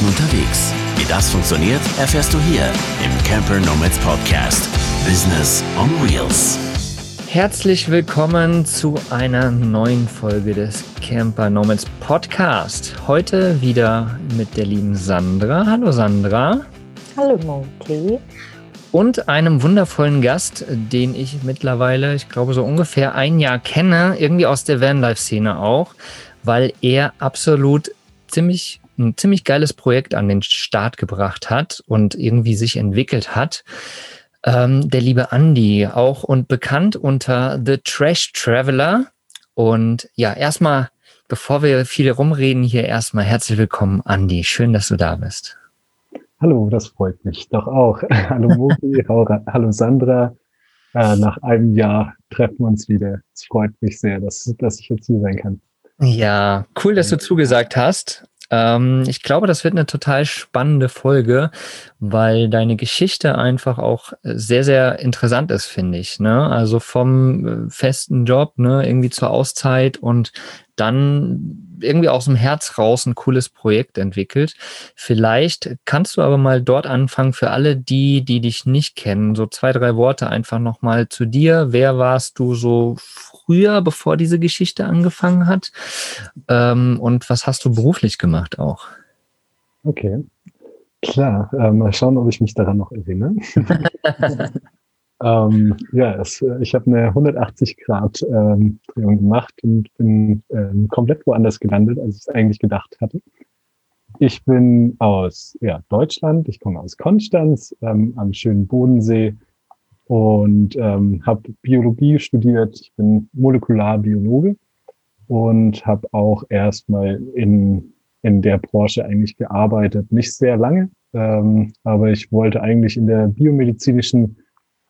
Leuten unterwegs. Wie das funktioniert, erfährst du hier im Camper Nomads Podcast. Business on Wheels. Herzlich willkommen zu einer neuen Folge des Camper Nomads Podcast. Heute wieder mit der lieben Sandra. Hallo Sandra. Hallo Monty. Und einem wundervollen Gast, den ich mittlerweile, ich glaube, so ungefähr ein Jahr kenne, irgendwie aus der Vanlife-Szene auch, weil er absolut ziemlich ein ziemlich geiles Projekt an den Start gebracht hat und irgendwie sich entwickelt hat. Ähm, der liebe Andy, auch und bekannt unter The Trash Traveler. Und ja, erstmal, bevor wir viel rumreden, hier erstmal herzlich willkommen, Andy. Schön, dass du da bist. Hallo, das freut mich doch auch. hallo Moki, hallo Sandra. Äh, nach einem Jahr treffen wir uns wieder. Es freut mich sehr, dass, dass ich jetzt hier sein kann. Ja, cool, dass du zugesagt hast. Ähm, ich glaube, das wird eine total spannende Folge, weil deine Geschichte einfach auch sehr, sehr interessant ist, finde ich. Ne? Also vom äh, festen Job, ne, irgendwie zur Auszeit und dann irgendwie aus dem Herz raus ein cooles Projekt entwickelt. Vielleicht kannst du aber mal dort anfangen für alle die, die dich nicht kennen. So zwei, drei Worte einfach nochmal zu dir. Wer warst du so früher, bevor diese Geschichte angefangen hat? Ähm, und was hast du beruflich gemacht auch? Okay, klar. Äh, mal schauen, ob ich mich daran noch erinnere. ähm, ja, es, ich habe eine 180 Grad ähm, Drehung gemacht und bin ähm, komplett woanders gelandet, als ich es eigentlich gedacht hatte. Ich bin aus ja, Deutschland, ich komme aus Konstanz ähm, am schönen Bodensee und ähm, habe Biologie studiert. Ich bin Molekularbiologe und habe auch erstmal in, in der Branche eigentlich gearbeitet. Nicht sehr lange, ähm, aber ich wollte eigentlich in der biomedizinischen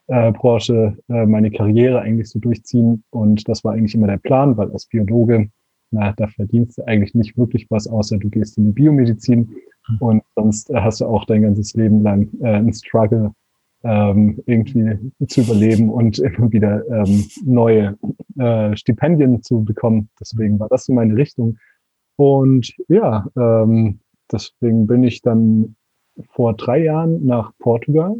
äh, Branche äh, meine Karriere eigentlich so durchziehen und das war eigentlich immer der Plan, weil als Biologe, na, da verdienst du eigentlich nicht wirklich was, außer du gehst in die Biomedizin hm. und sonst äh, hast du auch dein ganzes Leben lang äh, einen Struggle ähm, irgendwie zu überleben und immer wieder ähm, neue äh, Stipendien zu bekommen. Deswegen war das so meine Richtung. Und ja, ähm, deswegen bin ich dann vor drei Jahren nach Portugal.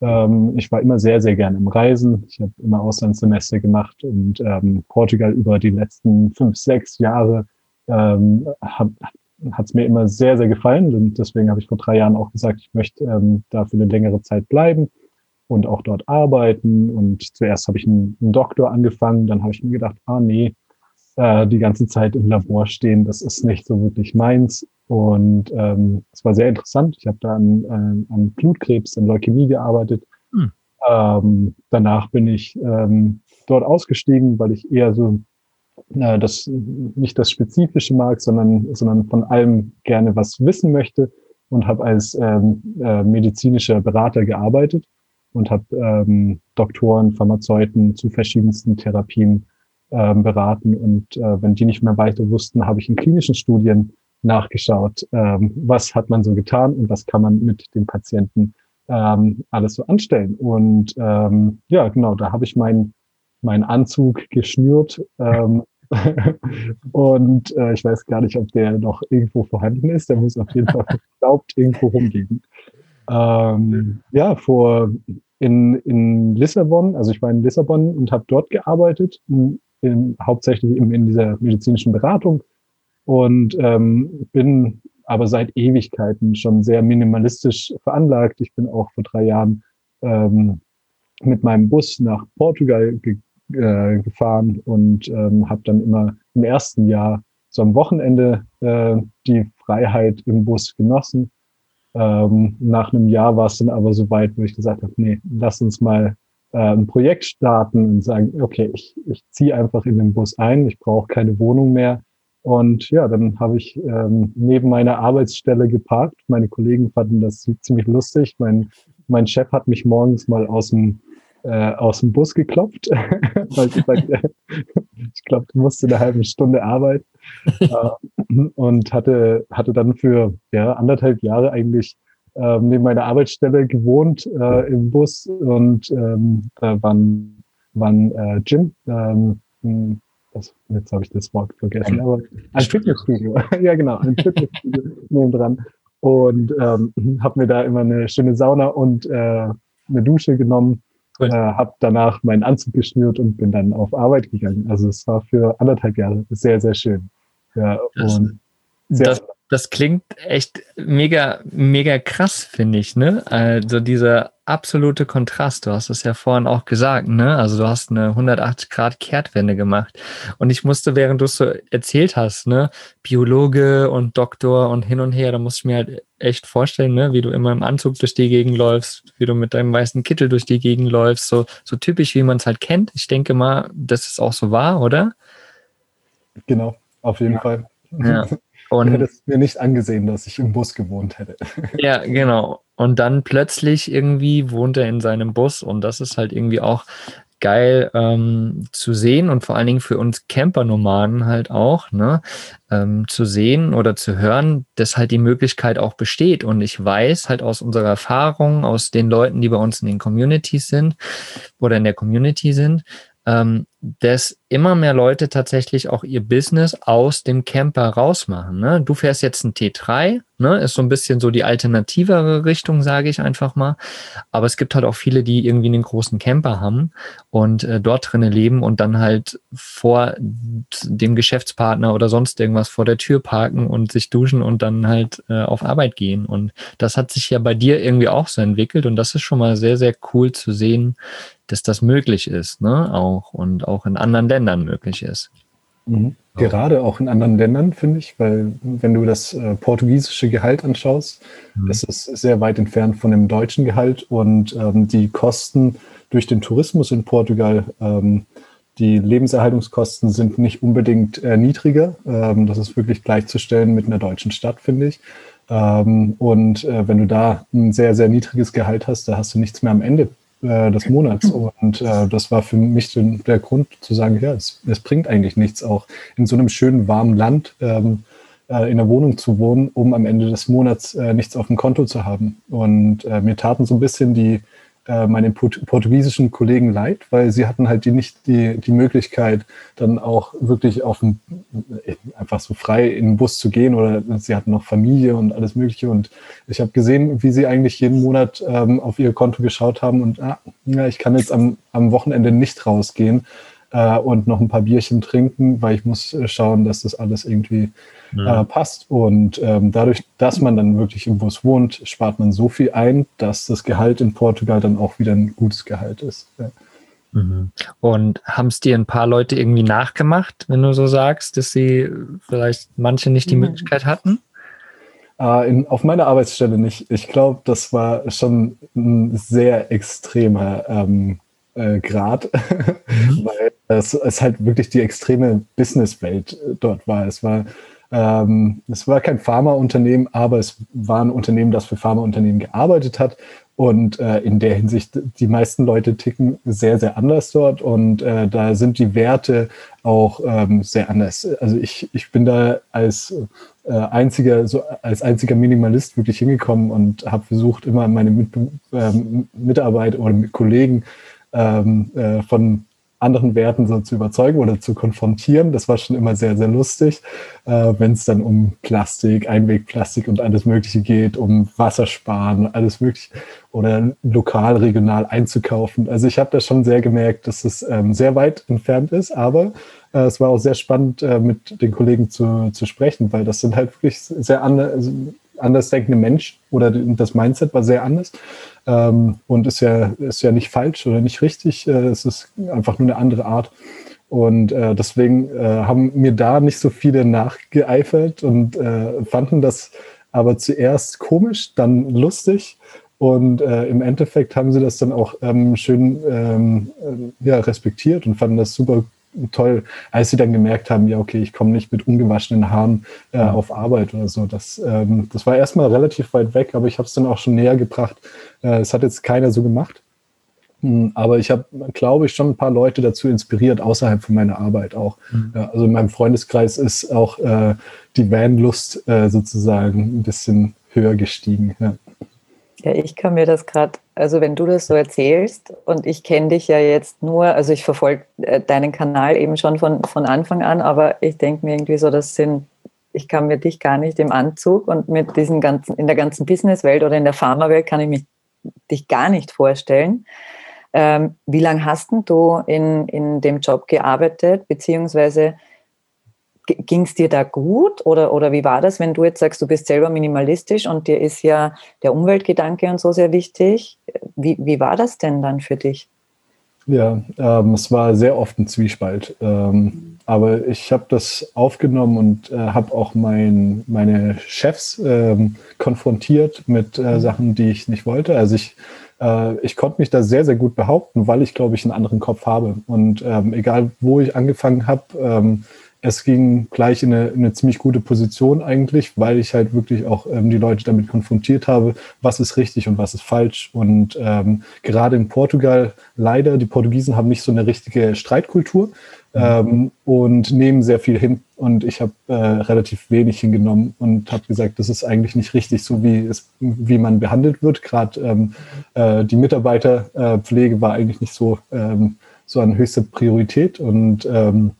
Ähm, ich war immer sehr, sehr gerne im Reisen. Ich habe immer Auslandssemester gemacht und ähm, Portugal über die letzten fünf, sechs Jahre ähm, habe hat es mir immer sehr, sehr gefallen. Und deswegen habe ich vor drei Jahren auch gesagt, ich möchte ähm, da für eine längere Zeit bleiben und auch dort arbeiten. Und zuerst habe ich einen, einen Doktor angefangen, dann habe ich mir gedacht, ah nee, äh, die ganze Zeit im Labor stehen, das ist nicht so wirklich meins. Und ähm, es war sehr interessant. Ich habe da an, äh, an Blutkrebs, an Leukämie gearbeitet. Hm. Ähm, danach bin ich ähm, dort ausgestiegen, weil ich eher so äh, das nicht das Spezifische mag, sondern, sondern von allem gerne was wissen möchte und habe als ähm, äh, medizinischer Berater gearbeitet und habe ähm, Doktoren, Pharmazeuten zu verschiedensten Therapien ähm, beraten. Und äh, wenn die nicht mehr weiter wussten, habe ich in klinischen Studien nachgeschaut, ähm, was hat man so getan und was kann man mit den Patienten ähm, alles so anstellen. Und ähm, ja, genau, da habe ich meinen mein Anzug geschnürt ähm, und äh, ich weiß gar nicht, ob der noch irgendwo vorhanden ist. Der muss auf jeden Fall verstaubt irgendwo rumliegen. Ähm, ja, vor in, in Lissabon, also ich war in Lissabon und habe dort gearbeitet, in, in, hauptsächlich in, in dieser medizinischen Beratung und ähm, bin aber seit Ewigkeiten schon sehr minimalistisch veranlagt. Ich bin auch vor drei Jahren ähm, mit meinem Bus nach Portugal ge äh, gefahren und ähm, habe dann immer im ersten Jahr so am Wochenende äh, die Freiheit im Bus genossen. Ähm, nach einem Jahr war es dann aber so weit, wo ich gesagt habe, nee, lass uns mal äh, ein Projekt starten und sagen, okay, ich, ich ziehe einfach in den Bus ein, ich brauche keine Wohnung mehr. Und ja, dann habe ich ähm, neben meiner Arbeitsstelle geparkt. Meine Kollegen fanden das ziemlich lustig. Mein, mein Chef hat mich morgens mal aus dem äh, aus dem Bus geklopft, weil ich gesagt, ich glaube, du musst in einer halben Stunde arbeiten äh, und hatte, hatte dann für ja, anderthalb Jahre eigentlich äh, neben meiner Arbeitsstelle gewohnt äh, im Bus und ähm, da waren, waren äh, Gym, ähm, das, jetzt habe ich das Wort vergessen, aber ein Fitnessstudio, ja genau, ein Fitnessstudio neben dran. und ähm, habe mir da immer eine schöne Sauna und äh, eine Dusche genommen. Cool. Äh, habe danach meinen Anzug geschnürt und bin dann auf Arbeit gegangen. Also es war für anderthalb Jahre sehr, sehr schön. Ja, das, und sehr das, das klingt echt mega, mega krass, finde ich, ne? Also dieser absolute Kontrast. Du hast es ja vorhin auch gesagt, ne? Also du hast eine 180 Grad Kehrtwende gemacht. Und ich musste, während du es so erzählt hast, ne? Biologe und Doktor und hin und her, da musste ich mir halt echt vorstellen, ne? Wie du immer im Anzug durch die Gegend läufst, wie du mit deinem weißen Kittel durch die Gegend läufst. So, so typisch, wie man es halt kennt. Ich denke mal, dass es auch so war, oder? Genau, auf jeden ja. Fall. Ja. Und ich hätte es mir nicht angesehen, dass ich im Bus gewohnt hätte. Ja, genau. Und dann plötzlich irgendwie wohnt er in seinem Bus und das ist halt irgendwie auch geil ähm, zu sehen und vor allen Dingen für uns Camper-Nomaden halt auch, ne, ähm, zu sehen oder zu hören, dass halt die Möglichkeit auch besteht. Und ich weiß halt aus unserer Erfahrung, aus den Leuten, die bei uns in den Communities sind oder in der Community sind, ähm, dass immer mehr Leute tatsächlich auch ihr Business aus dem Camper rausmachen. Ne? Du fährst jetzt ein T3, ne? ist so ein bisschen so die alternativere Richtung, sage ich einfach mal. Aber es gibt halt auch viele, die irgendwie einen großen Camper haben und äh, dort drinnen leben und dann halt vor dem Geschäftspartner oder sonst irgendwas vor der Tür parken und sich duschen und dann halt äh, auf Arbeit gehen. Und das hat sich ja bei dir irgendwie auch so entwickelt und das ist schon mal sehr, sehr cool zu sehen, dass das möglich ist, ne? Auch und auch in anderen Ländern möglich ist. Mhm. Gerade auch in anderen Ländern, finde ich, weil wenn du das äh, portugiesische Gehalt anschaust, mhm. das ist sehr weit entfernt von dem deutschen Gehalt und ähm, die Kosten durch den Tourismus in Portugal, ähm, die Lebenserhaltungskosten sind nicht unbedingt äh, niedriger. Ähm, das ist wirklich gleichzustellen mit einer deutschen Stadt, finde ich. Ähm, und äh, wenn du da ein sehr, sehr niedriges Gehalt hast, da hast du nichts mehr am Ende äh, des Monats. Und äh, das war für mich den, der Grund zu sagen, ja, es, es, bringt eigentlich nichts, auch in so einem schönen, warmen Land ähm, äh, in der Wohnung zu wohnen, um am Ende des Monats äh, nichts auf dem Konto zu haben. Und äh, mir taten so ein bisschen die äh, meinen Port portugiesischen Kollegen leid, weil sie hatten halt die nicht die, die Möglichkeit, dann auch wirklich auf dem, äh, einfach so frei in den Bus zu gehen oder sie hatten noch Familie und alles Mögliche. Und ich habe gesehen, wie sie eigentlich jeden Monat ähm, auf ihr Konto geschaut haben und ah, ja, ich kann jetzt am, am Wochenende nicht rausgehen äh, und noch ein paar Bierchen trinken, weil ich muss äh, schauen, dass das alles irgendwie mhm. äh, passt. Und ähm, dadurch, dass man dann wirklich im Bus wohnt, spart man so viel ein, dass das Gehalt in Portugal dann auch wieder ein gutes Gehalt ist. Ja. Mhm. Und haben es dir ein paar Leute irgendwie nachgemacht, wenn du so sagst, dass sie vielleicht manche nicht die mhm. Möglichkeit hatten? Uh, in, auf meiner Arbeitsstelle nicht. Ich glaube, das war schon ein sehr extremer ähm, äh, Grad, mhm. weil es, es halt wirklich die extreme Businesswelt dort war. Es war ähm, es war kein Pharmaunternehmen, aber es war ein Unternehmen, das für Pharmaunternehmen gearbeitet hat. Und äh, in der Hinsicht, die meisten Leute ticken sehr, sehr anders dort. Und äh, da sind die Werte auch ähm, sehr anders. Also ich, ich bin da als äh, einziger, so als einziger Minimalist wirklich hingekommen und habe versucht, immer meine Mit ähm, Mitarbeiter oder Kollegen ähm, äh, von anderen Werten so zu überzeugen oder zu konfrontieren. Das war schon immer sehr, sehr lustig, äh, wenn es dann um Plastik, Einwegplastik und alles Mögliche geht, um Wassersparen, alles Mögliche oder lokal, regional einzukaufen. Also ich habe da schon sehr gemerkt, dass es ähm, sehr weit entfernt ist, aber äh, es war auch sehr spannend, äh, mit den Kollegen zu, zu sprechen, weil das sind halt wirklich sehr andere, also anders denkende Mensch oder das Mindset war sehr anders ähm, und ist ja, ist ja nicht falsch oder nicht richtig. Äh, es ist einfach nur eine andere Art. Und äh, deswegen äh, haben mir da nicht so viele nachgeeifert und äh, fanden das aber zuerst komisch, dann lustig. Und äh, im Endeffekt haben sie das dann auch ähm, schön ähm, äh, ja, respektiert und fanden das super toll, als sie dann gemerkt haben, ja, okay, ich komme nicht mit ungewaschenen Haaren äh, auf Arbeit oder so. Das, ähm, das war erstmal relativ weit weg, aber ich habe es dann auch schon näher gebracht. Äh, es hat jetzt keiner so gemacht. Hm, aber ich habe, glaube ich, schon ein paar Leute dazu inspiriert, außerhalb von meiner Arbeit auch. Mhm. Ja, also in meinem Freundeskreis ist auch äh, die Vanlust äh, sozusagen ein bisschen höher gestiegen. Ja. Ja, ich kann mir das gerade, also wenn du das so erzählst und ich kenne dich ja jetzt nur, also ich verfolge äh, deinen Kanal eben schon von, von Anfang an, aber ich denke mir irgendwie so, das sind ich kann mir dich gar nicht im Anzug und mit diesen ganzen, in der ganzen Businesswelt oder in der Pharmawelt kann ich mich dich gar nicht vorstellen. Ähm, wie lange hast du in, in dem Job gearbeitet, beziehungsweise ging es dir da gut oder, oder wie war das, wenn du jetzt sagst, du bist selber minimalistisch und dir ist ja der Umweltgedanke und so sehr wichtig? Wie, wie war das denn dann für dich? Ja, ähm, es war sehr oft ein Zwiespalt. Ähm, aber ich habe das aufgenommen und äh, habe auch mein, meine Chefs ähm, konfrontiert mit äh, mhm. Sachen, die ich nicht wollte. Also ich, äh, ich konnte mich da sehr, sehr gut behaupten, weil ich, glaube ich, einen anderen Kopf habe. Und ähm, egal, wo ich angefangen habe, ähm, es ging gleich in eine, in eine, ziemlich gute Position eigentlich, weil ich halt wirklich auch ähm, die Leute damit konfrontiert habe, was ist richtig und was ist falsch. Und ähm, gerade in Portugal leider, die Portugiesen haben nicht so eine richtige Streitkultur mhm. ähm, und nehmen sehr viel hin. Und ich habe äh, relativ wenig hingenommen und habe gesagt, das ist eigentlich nicht richtig, so wie es, wie man behandelt wird. Gerade ähm, äh, die Mitarbeiterpflege war eigentlich nicht so ähm, so an höchster Priorität und ähm,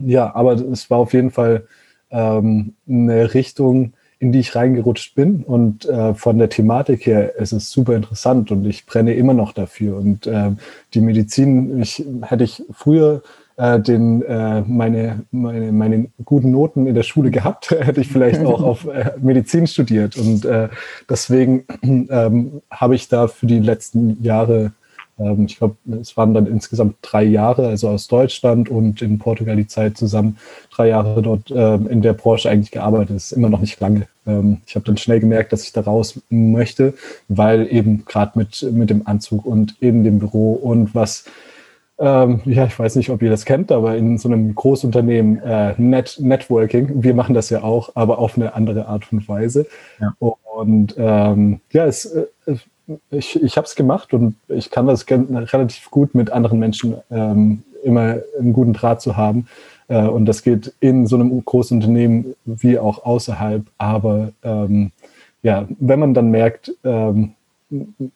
ja, aber es war auf jeden Fall ähm, eine Richtung, in die ich reingerutscht bin. Und äh, von der Thematik her ist es super interessant und ich brenne immer noch dafür. Und äh, die Medizin, ich, hätte ich früher äh, den, äh, meine, meine, meine guten Noten in der Schule gehabt, hätte ich vielleicht auch auf äh, Medizin studiert. Und äh, deswegen ähm, habe ich da für die letzten Jahre ähm, ich glaube, es waren dann insgesamt drei Jahre, also aus Deutschland und in Portugal die Zeit zusammen, drei Jahre dort ähm, in der Branche eigentlich gearbeitet. Das ist immer noch nicht lange. Ähm, ich habe dann schnell gemerkt, dass ich da raus möchte, weil eben gerade mit, mit dem Anzug und in dem Büro und was ähm, ja, ich weiß nicht, ob ihr das kennt, aber in so einem Großunternehmen äh, Net Networking, wir machen das ja auch, aber auf eine andere Art und Weise. Ja. Und ähm, ja, es, äh, ich, ich habe es gemacht und ich kann das relativ gut mit anderen Menschen ähm, immer einen guten Draht zu haben. Äh, und das geht in so einem großen Unternehmen wie auch außerhalb. Aber ähm, ja, wenn man dann merkt, ähm,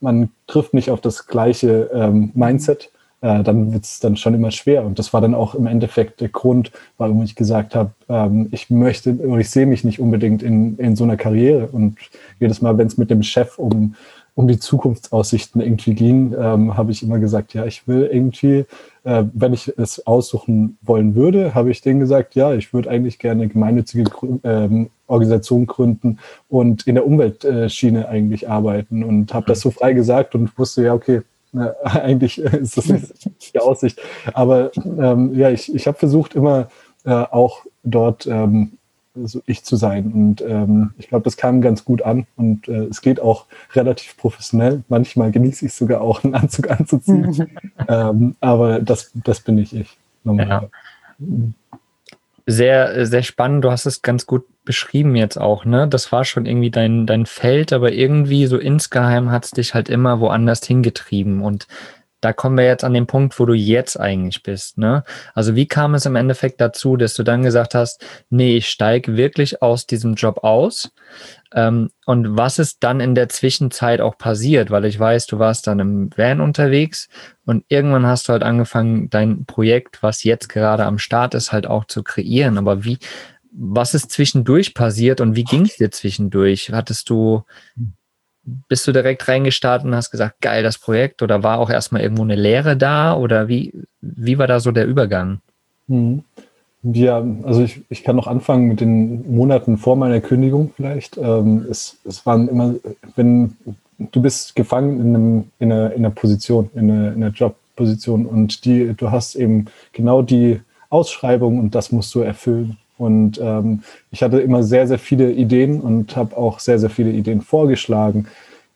man trifft nicht auf das gleiche ähm, Mindset, äh, dann wird es dann schon immer schwer. Und das war dann auch im Endeffekt der Grund, warum ich gesagt habe, ähm, ich möchte ich sehe mich nicht unbedingt in, in so einer Karriere. Und jedes Mal, wenn es mit dem Chef um um die Zukunftsaussichten irgendwie ging, ähm, habe ich immer gesagt, ja, ich will irgendwie, äh, wenn ich es aussuchen wollen würde, habe ich denen gesagt, ja, ich würde eigentlich gerne eine gemeinnützige ähm, Organisation gründen und in der Umweltschiene eigentlich arbeiten und habe das so frei gesagt und wusste, ja, okay, na, eigentlich ist das nicht die Aussicht. Aber ähm, ja, ich, ich habe versucht, immer äh, auch dort ähm, so ich zu sein. Und ähm, ich glaube, das kam ganz gut an und äh, es geht auch relativ professionell. Manchmal genieße ich sogar auch einen Anzug anzuziehen. ähm, aber das, das bin ich ich. Normal. Ja. Sehr, sehr spannend. Du hast es ganz gut beschrieben jetzt auch, ne? Das war schon irgendwie dein, dein Feld, aber irgendwie so insgeheim hat es dich halt immer woanders hingetrieben. Und da kommen wir jetzt an den Punkt, wo du jetzt eigentlich bist. Ne? Also wie kam es im Endeffekt dazu, dass du dann gesagt hast, nee, ich steige wirklich aus diesem Job aus? Ähm, und was ist dann in der Zwischenzeit auch passiert? Weil ich weiß, du warst dann im Van unterwegs und irgendwann hast du halt angefangen, dein Projekt, was jetzt gerade am Start ist, halt auch zu kreieren. Aber wie, was ist zwischendurch passiert und wie ging es dir zwischendurch? Hattest du bist du direkt reingestartet und hast gesagt, geil, das Projekt? Oder war auch erstmal irgendwo eine Lehre da? Oder wie, wie war da so der Übergang? Mhm. Ja, also ich, ich kann noch anfangen mit den Monaten vor meiner Kündigung vielleicht. Ähm, es, es waren immer, wenn du bist gefangen in, einem, in, einer, in einer Position, in einer, in einer Jobposition und die, du hast eben genau die Ausschreibung und das musst du erfüllen. Und ähm, ich hatte immer sehr, sehr viele Ideen und habe auch sehr, sehr viele Ideen vorgeschlagen.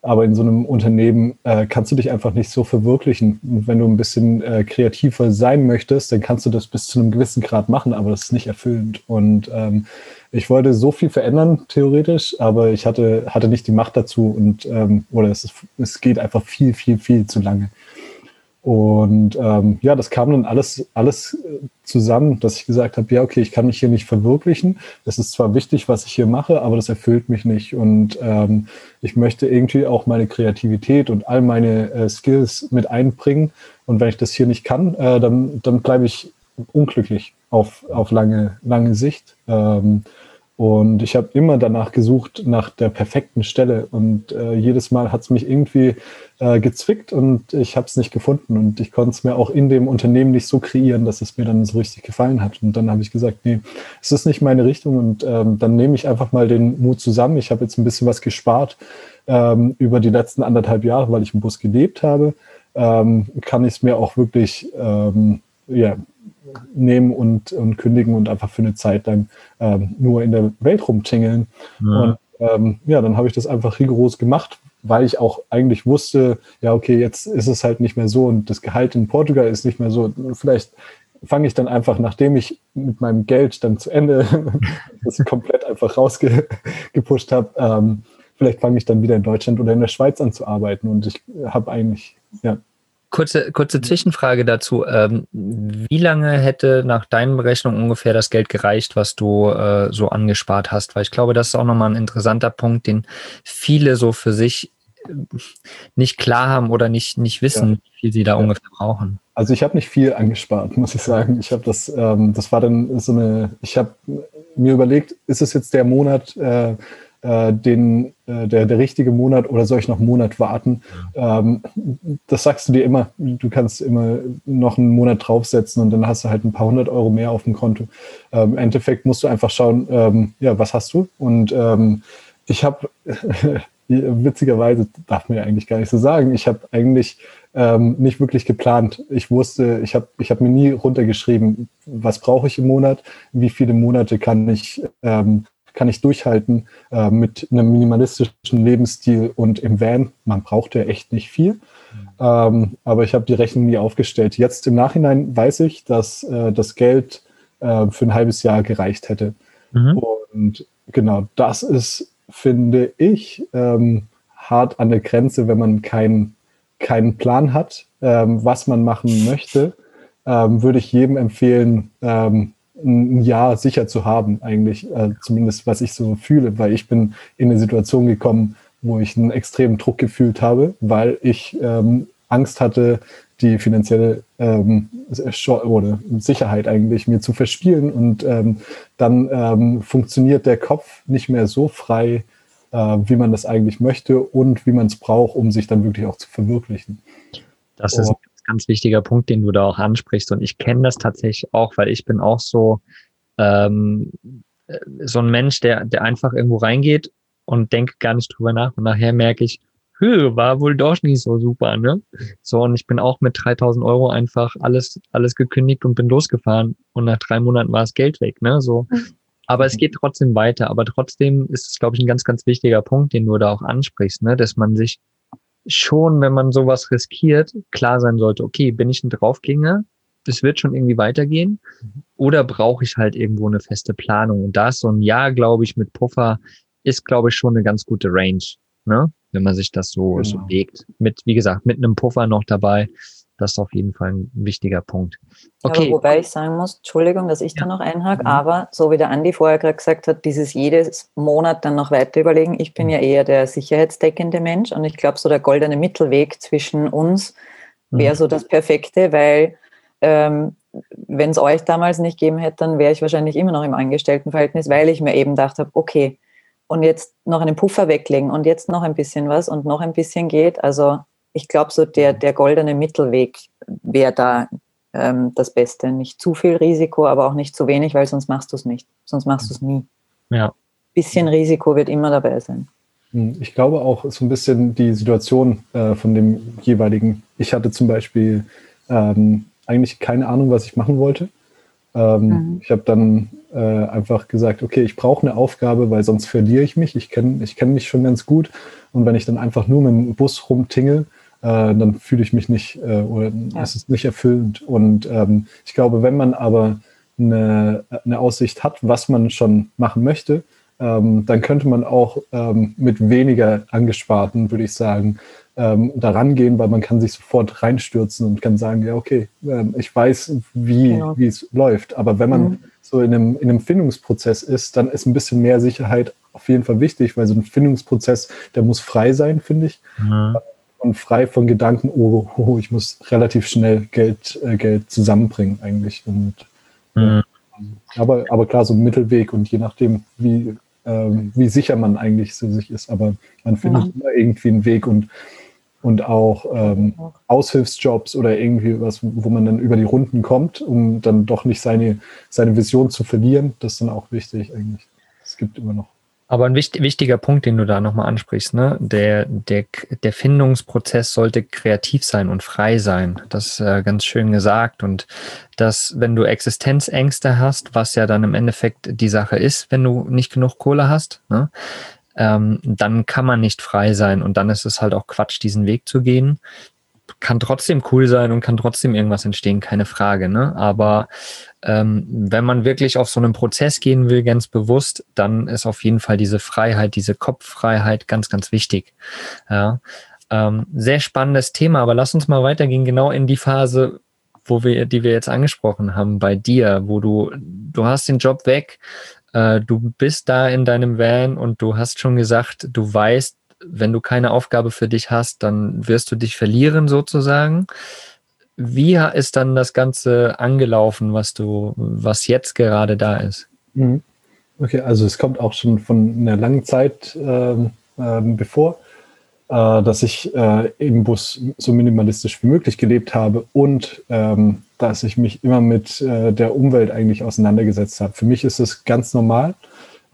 Aber in so einem Unternehmen äh, kannst du dich einfach nicht so verwirklichen. Und wenn du ein bisschen äh, kreativer sein möchtest, dann kannst du das bis zu einem gewissen Grad machen, aber das ist nicht erfüllend. Und ähm, ich wollte so viel verändern, theoretisch, aber ich hatte, hatte nicht die Macht dazu und ähm, oder es, ist, es geht einfach viel, viel, viel zu lange. Und ähm, ja, das kam dann alles, alles äh, zusammen, dass ich gesagt habe, ja, okay, ich kann mich hier nicht verwirklichen. Es ist zwar wichtig, was ich hier mache, aber das erfüllt mich nicht. Und ähm, ich möchte irgendwie auch meine Kreativität und all meine äh, Skills mit einbringen. Und wenn ich das hier nicht kann, äh, dann, dann bleibe ich unglücklich auf, auf lange, lange Sicht. Ähm, Und ich habe immer danach gesucht, nach der perfekten Stelle. Und äh, jedes Mal hat es mich irgendwie äh, gezwickt und ich habe es nicht gefunden. Und ich konnte es mir auch in dem Unternehmen nicht so kreieren, dass es mir dann so richtig gefallen hat. Und dann habe ich gesagt, nee, es ist nicht meine Richtung. Und ähm, dann nehme ich einfach mal den Mut zusammen. Ich habe jetzt ein bisschen was gespart ähm, über die letzten anderthalb Jahre, weil ich im Bus gelebt habe. Ähm, kann ich es mir auch wirklich ähm, ja, nehmen und, und kündigen und einfach für eine Zeit lang ähm, nur in der Welt rumtingeln. Ja. Und ähm, ja, dann habe ich das einfach rigoros gemacht, weil ich auch eigentlich wusste, ja, okay, jetzt ist es halt nicht mehr so und das Gehalt in Portugal ist nicht mehr so. Vielleicht fange ich dann einfach, nachdem ich mit meinem Geld dann zu Ende das komplett einfach rausgepusht habe, ähm, vielleicht fange ich dann wieder in Deutschland oder in der Schweiz an zu arbeiten. Und ich habe eigentlich, ja, Kurze, kurze Zwischenfrage dazu. Ähm, wie lange hätte nach deinen Berechnungen ungefähr das Geld gereicht, was du äh, so angespart hast? Weil ich glaube, das ist auch nochmal ein interessanter Punkt, den viele so für sich äh, nicht klar haben oder nicht, nicht wissen, ja. wie viel sie da ja. ungefähr brauchen. Also ich habe nicht viel angespart, muss ich sagen. Ich habe das, ähm, das war dann so eine, ich habe mir überlegt, ist es jetzt der Monat, äh, äh, den, äh, der, der richtige Monat oder soll ich noch einen Monat warten? Ähm, das sagst du dir immer. Du kannst immer noch einen Monat draufsetzen und dann hast du halt ein paar hundert Euro mehr auf dem Konto. Ähm, Im Endeffekt musst du einfach schauen, ähm, ja, was hast du? Und ähm, ich habe, witzigerweise, darf man ja eigentlich gar nicht so sagen, ich habe eigentlich ähm, nicht wirklich geplant. Ich wusste, ich habe ich hab mir nie runtergeschrieben, was brauche ich im Monat, wie viele Monate kann ich ähm, kann ich durchhalten äh, mit einem minimalistischen Lebensstil und im Van. Man braucht ja echt nicht viel. Mhm. Ähm, aber ich habe die Rechnung nie aufgestellt. Jetzt im Nachhinein weiß ich, dass äh, das Geld äh, für ein halbes Jahr gereicht hätte. Mhm. Und genau, das ist, finde ich, ähm, hart an der Grenze, wenn man keinen keinen Plan hat, ähm, was man machen möchte, ähm, würde ich jedem empfehlen, ähm, ein Jahr sicher zu haben, eigentlich, äh, zumindest was ich so fühle, weil ich bin in eine Situation gekommen, wo ich einen extremen Druck gefühlt habe, weil ich ähm, Angst hatte, die finanzielle ähm, oder Sicherheit eigentlich mir zu verspielen und ähm, dann ähm, funktioniert der Kopf nicht mehr so frei, äh, wie man das eigentlich möchte und wie man es braucht, um sich dann wirklich auch zu verwirklichen. Das ist ein ganz wichtiger Punkt, den du da auch ansprichst. Und ich kenne das tatsächlich auch, weil ich bin auch so, ähm, so ein Mensch, der, der einfach irgendwo reingeht und denkt gar nicht drüber nach. Und nachher merke ich, Hö, war wohl doch nicht so super, ne? So, und ich bin auch mit 3000 Euro einfach alles, alles gekündigt und bin losgefahren. Und nach drei Monaten war das Geld weg, ne? So. Aber es geht trotzdem weiter. Aber trotzdem ist es, glaube ich, ein ganz, ganz wichtiger Punkt, den du da auch ansprichst, ne? Dass man sich schon, wenn man sowas riskiert, klar sein sollte, okay, bin ich ein Draufgänger? Es wird schon irgendwie weitergehen? Oder brauche ich halt irgendwo eine feste Planung? Und da ist so ein Jahr, glaube ich, mit Puffer, ist, glaube ich, schon eine ganz gute Range, ne? Wenn man sich das so, genau. so legt. Mit, wie gesagt, mit einem Puffer noch dabei. Das ist auf jeden Fall ein wichtiger Punkt. Okay. Aber wobei ich sagen muss, Entschuldigung, dass ich ja. da noch einhake, mhm. aber so wie der Andi vorher gerade gesagt hat, dieses jedes Monat dann noch weiter überlegen. Ich bin mhm. ja eher der sicherheitsdeckende Mensch und ich glaube, so der goldene Mittelweg zwischen uns wäre mhm. so das Perfekte, weil ähm, wenn es euch damals nicht gegeben hätte, dann wäre ich wahrscheinlich immer noch im Angestelltenverhältnis, weil ich mir eben gedacht habe, okay, und jetzt noch einen Puffer weglegen und jetzt noch ein bisschen was und noch ein bisschen geht. Also ich glaube, so der, der goldene Mittelweg wäre da ähm, das Beste. Nicht zu viel Risiko, aber auch nicht zu wenig, weil sonst machst du es nicht. Sonst machst du es nie. Ja. Bisschen Risiko wird immer dabei sein. Hm, ich glaube auch so ein bisschen die Situation äh, von dem jeweiligen. Ich hatte zum Beispiel ähm, eigentlich keine Ahnung, was ich machen wollte. Ähm, mhm. Ich habe dann äh, einfach gesagt, okay, ich brauche eine Aufgabe, weil sonst verliere ich mich. Ich kenne ich kenn mich schon ganz gut. Und wenn ich dann einfach nur mit dem Bus rumtingel, äh, dann fühle ich mich nicht äh, oder ja. es ist nicht erfüllend. Und ähm, ich glaube, wenn man aber eine, eine Aussicht hat, was man schon machen möchte, ähm, dann könnte man auch ähm, mit weniger angesparten, würde ich sagen, ähm, daran gehen, weil man kann sich sofort reinstürzen und kann sagen, ja, okay, ähm, ich weiß, wie, genau. wie es läuft. Aber wenn man mhm. so in einem, in einem Findungsprozess ist, dann ist ein bisschen mehr Sicherheit auf jeden Fall wichtig, weil so ein Findungsprozess, der muss frei sein, finde ich. Mhm und frei von Gedanken, oh, oh, ich muss relativ schnell Geld, äh, Geld zusammenbringen eigentlich. Und mhm. Aber, aber klar, so ein Mittelweg und je nachdem, wie, ähm, wie sicher man eigentlich so sich ist, aber man findet ja. immer irgendwie einen Weg und, und auch ähm, Aushilfsjobs oder irgendwie was, wo man dann über die Runden kommt, um dann doch nicht seine, seine Vision zu verlieren. Das ist dann auch wichtig eigentlich. Es gibt immer noch aber ein wichtig, wichtiger Punkt, den du da nochmal ansprichst, ne? der, der, der Findungsprozess sollte kreativ sein und frei sein. Das ist äh, ganz schön gesagt. Und dass, wenn du Existenzängste hast, was ja dann im Endeffekt die Sache ist, wenn du nicht genug Kohle hast, ne? ähm, dann kann man nicht frei sein. Und dann ist es halt auch Quatsch, diesen Weg zu gehen. Kann trotzdem cool sein und kann trotzdem irgendwas entstehen, keine Frage. Ne? Aber ähm, wenn man wirklich auf so einen Prozess gehen will, ganz bewusst, dann ist auf jeden Fall diese Freiheit, diese Kopffreiheit ganz, ganz wichtig. Ja. Ähm, sehr spannendes Thema, aber lass uns mal weitergehen, genau in die Phase, wo wir, die wir jetzt angesprochen haben, bei dir, wo du, du hast den Job weg, äh, du bist da in deinem Van und du hast schon gesagt, du weißt, wenn du keine Aufgabe für dich hast, dann wirst du dich verlieren sozusagen. Wie ist dann das Ganze angelaufen, was du, was jetzt gerade da ist? Mhm. Okay, also es kommt auch schon von einer langen Zeit ähm, ähm, bevor, äh, dass ich äh, im Bus so minimalistisch wie möglich gelebt habe und ähm, dass ich mich immer mit äh, der Umwelt eigentlich auseinandergesetzt habe. Für mich ist es ganz normal.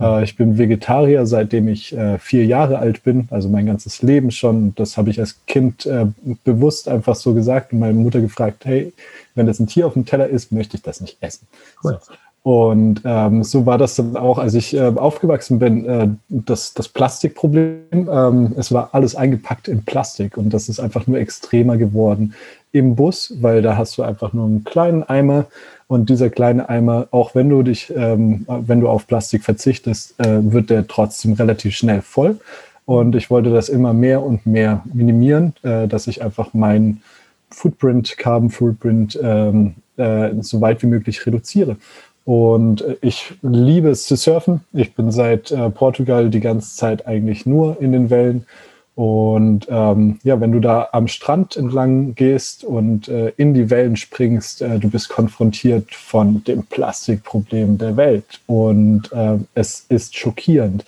Äh, ich bin Vegetarier, seitdem ich äh, vier Jahre alt bin, also mein ganzes Leben schon. Das habe ich als Kind äh, bewusst einfach so gesagt und meine Mutter gefragt, hey, wenn das ein Tier auf dem Teller ist, möchte ich das nicht essen. Cool. So. Und ähm, so war das dann auch, als ich äh, aufgewachsen bin, äh, das, das Plastikproblem. Ähm, es war alles eingepackt in Plastik und das ist einfach nur extremer geworden im Bus, weil da hast du einfach nur einen kleinen Eimer und dieser kleine Eimer, auch wenn du dich, ähm, wenn du auf Plastik verzichtest, äh, wird der trotzdem relativ schnell voll. Und ich wollte das immer mehr und mehr minimieren, äh, dass ich einfach meinen Footprint, Carbon Footprint ähm, äh, so weit wie möglich reduziere. Und ich liebe es zu surfen. Ich bin seit äh, Portugal die ganze Zeit eigentlich nur in den Wellen und ähm, ja, wenn du da am Strand entlang gehst und äh, in die Wellen springst, äh, du bist konfrontiert von dem Plastikproblem der Welt. Und äh, es ist schockierend.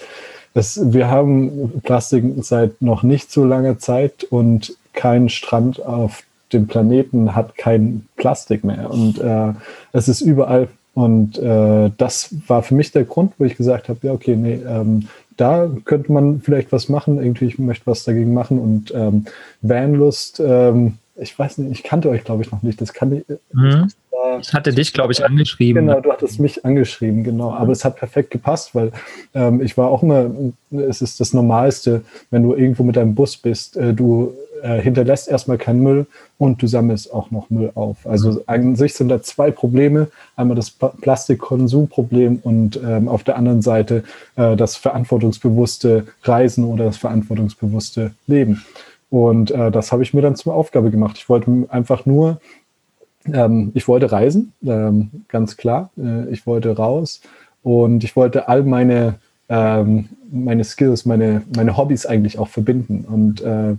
Es, wir haben Plastik seit noch nicht so langer Zeit und kein Strand auf dem Planeten hat kein Plastik mehr. Und äh, es ist überall und äh, das war für mich der Grund, wo ich gesagt habe, ja, okay, nee, ähm, da könnte man vielleicht was machen. Irgendwie, ich möchte was dagegen machen. Und ähm, Vanlust, ähm, ich weiß nicht, ich kannte euch, glaube ich, noch nicht. Das kann ich. Mhm. Ich hatte dich, glaube ich, angeschrieben. Genau, du hattest mich angeschrieben, genau. Aber es hat perfekt gepasst, weil ähm, ich war auch immer, es ist das Normalste, wenn du irgendwo mit deinem Bus bist, äh, du äh, hinterlässt erstmal keinen Müll und du sammelst auch noch Müll auf. Also an sich sind da zwei Probleme. Einmal das Plastikkonsumproblem und ähm, auf der anderen Seite äh, das verantwortungsbewusste Reisen oder das verantwortungsbewusste Leben. Und äh, das habe ich mir dann zur Aufgabe gemacht. Ich wollte einfach nur, ähm, ich wollte reisen, ähm, ganz klar. Äh, ich wollte raus und ich wollte all meine, ähm, meine Skills, meine, meine Hobbys eigentlich auch verbinden. Und äh,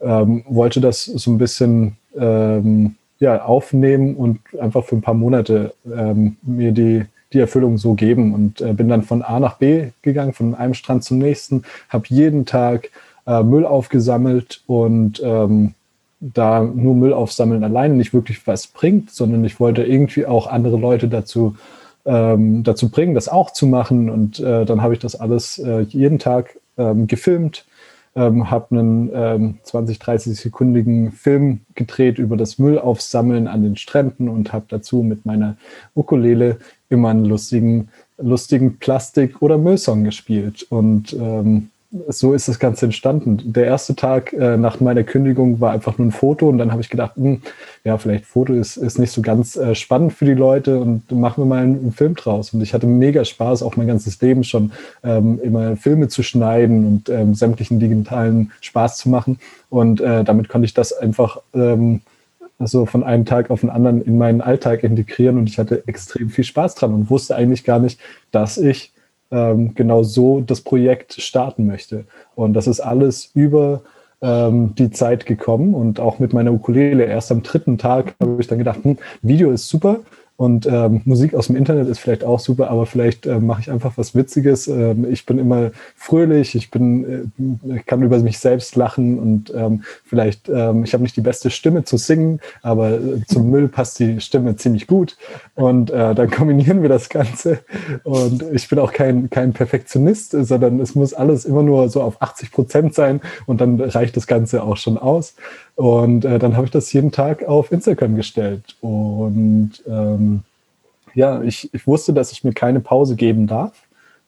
ähm, wollte das so ein bisschen ähm, ja, aufnehmen und einfach für ein paar Monate ähm, mir die, die Erfüllung so geben und äh, bin dann von A nach B gegangen, von einem Strand zum nächsten, habe jeden Tag äh, Müll aufgesammelt und ähm, da nur Müll aufsammeln alleine nicht wirklich was bringt, sondern ich wollte irgendwie auch andere Leute dazu, ähm, dazu bringen, das auch zu machen. Und äh, dann habe ich das alles äh, jeden Tag ähm, gefilmt, ähm, habe einen ähm, 20, 30 sekundigen Film gedreht über das Müllaufsammeln an den Stränden und habe dazu mit meiner Ukulele immer einen lustigen, lustigen Plastik- oder Müllsong gespielt. Und ähm, so ist das Ganze entstanden. Der erste Tag äh, nach meiner Kündigung war einfach nur ein Foto und dann habe ich gedacht, mh, hm, ja, vielleicht Foto ist, ist nicht so ganz äh, spannend für die Leute und machen wir mal einen, einen, Film draus. Und ich hatte mega Spaß, auch mein ganzes Leben schon ähm, immer Filme zu schneiden und ähm, sämtlichen digitalen Spaß zu machen. Und äh, damit konnte ich das einfach ähm, so von einem Tag auf den anderen in meinen Alltag integrieren und ich hatte extrem viel Spaß dran und wusste eigentlich gar nicht, dass ich ähm, genau so das Projekt starten möchte. Und das ist alles über ähm, die Zeit gekommen und auch mit meiner Ukulele. Erst am dritten Tag habe ich dann gedacht, hm, Video ist super, Und ähm, Musik aus dem Internet ist vielleicht auch super, aber vielleicht äh, mache ich einfach was Witziges. Ähm, ich bin immer fröhlich, ich bin, äh, ich kann über mich selbst lachen und ähm, vielleicht, ähm, ich habe nicht die beste Stimme zu singen, aber äh, zum Müll passt die Stimme ziemlich gut. Und äh, dann kombinieren wir das Ganze. Und ich bin auch kein, kein Perfektionist, sondern es muss alles immer nur so auf 80 Prozent sein und dann reicht das Ganze auch schon aus. Und äh, dann habe ich das jeden Tag auf Instagram gestellt. Und ähm, ja, ich, ich wusste, dass ich mir keine Pause geben darf,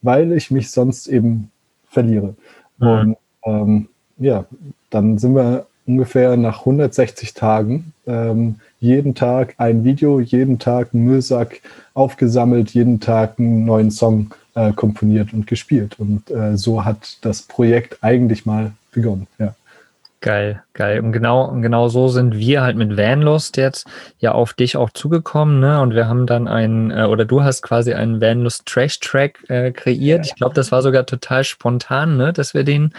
weil ich mich sonst eben verliere. Mhm. Und ähm, ja, dann sind wir ungefähr nach 160 Tagen ähm, jeden Tag ein Video, jeden Tag einen Müllsack aufgesammelt, jeden Tag einen neuen Song äh, komponiert und gespielt. Und äh, so hat das Projekt eigentlich mal begonnen. Ja. Geil, geil. Und genau, und genau so sind wir halt mit Vanlust jetzt ja auf dich auch zugekommen, ne? Und wir haben dann einen, äh, oder du hast quasi einen Vanlust Trash Track äh, kreiert. Ich glaube, das war sogar total spontan, ne, dass wir den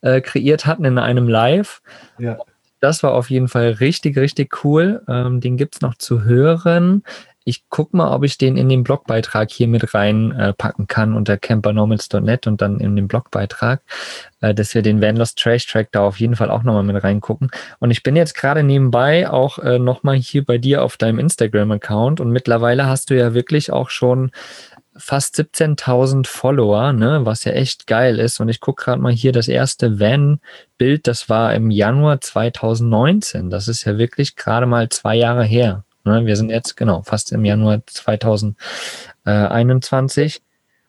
äh, kreiert hatten in einem Live. Ja. Das war auf jeden Fall richtig, richtig cool. Ähm, den gibt's noch zu hören ich guck mal, ob ich den in den Blogbeitrag hier mit reinpacken äh, kann unter campernormals.net und dann in den Blogbeitrag, äh, dass wir den Vanlost Trash Track da auf jeden Fall auch nochmal mit reingucken. Und ich bin jetzt gerade nebenbei auch äh, nochmal hier bei dir auf deinem Instagram-Account und mittlerweile hast du ja wirklich auch schon fast 17.000 Follower, ne, was ja echt geil ist. Und ich gucke gerade mal hier das erste Van-Bild, das war im Januar 2019. Das ist ja wirklich gerade mal zwei Jahre her. Ne, wir sind jetzt genau fast im Januar 2021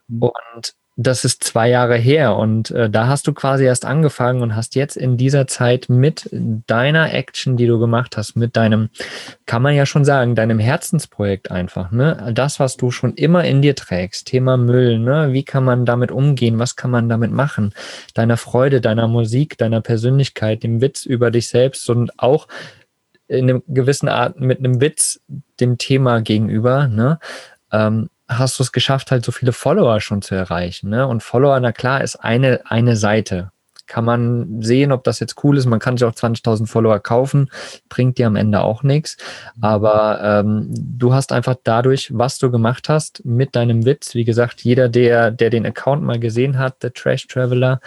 mhm. und das ist zwei Jahre her und äh, da hast du quasi erst angefangen und hast jetzt in dieser Zeit mit deiner Action, die du gemacht hast, mit deinem, kann man ja schon sagen, deinem Herzensprojekt einfach, ne? Das, was du schon immer in dir trägst, Thema Müll, ne? Wie kann man damit umgehen? Was kann man damit machen? Deiner Freude, deiner Musik, deiner Persönlichkeit, dem Witz über dich selbst und auch in einem gewissen Art mit einem Witz dem Thema gegenüber, ne, ähm, hast du es geschafft, halt so viele Follower schon zu erreichen. Ne? Und Follower, na klar, ist eine, eine Seite. Kann man sehen, ob das jetzt cool ist. Man kann sich auch 20.000 Follower kaufen, bringt dir am Ende auch nichts. Aber ähm, du hast einfach dadurch, was du gemacht hast, mit deinem Witz, wie gesagt, jeder, der, der den Account mal gesehen hat, der Trash Traveler,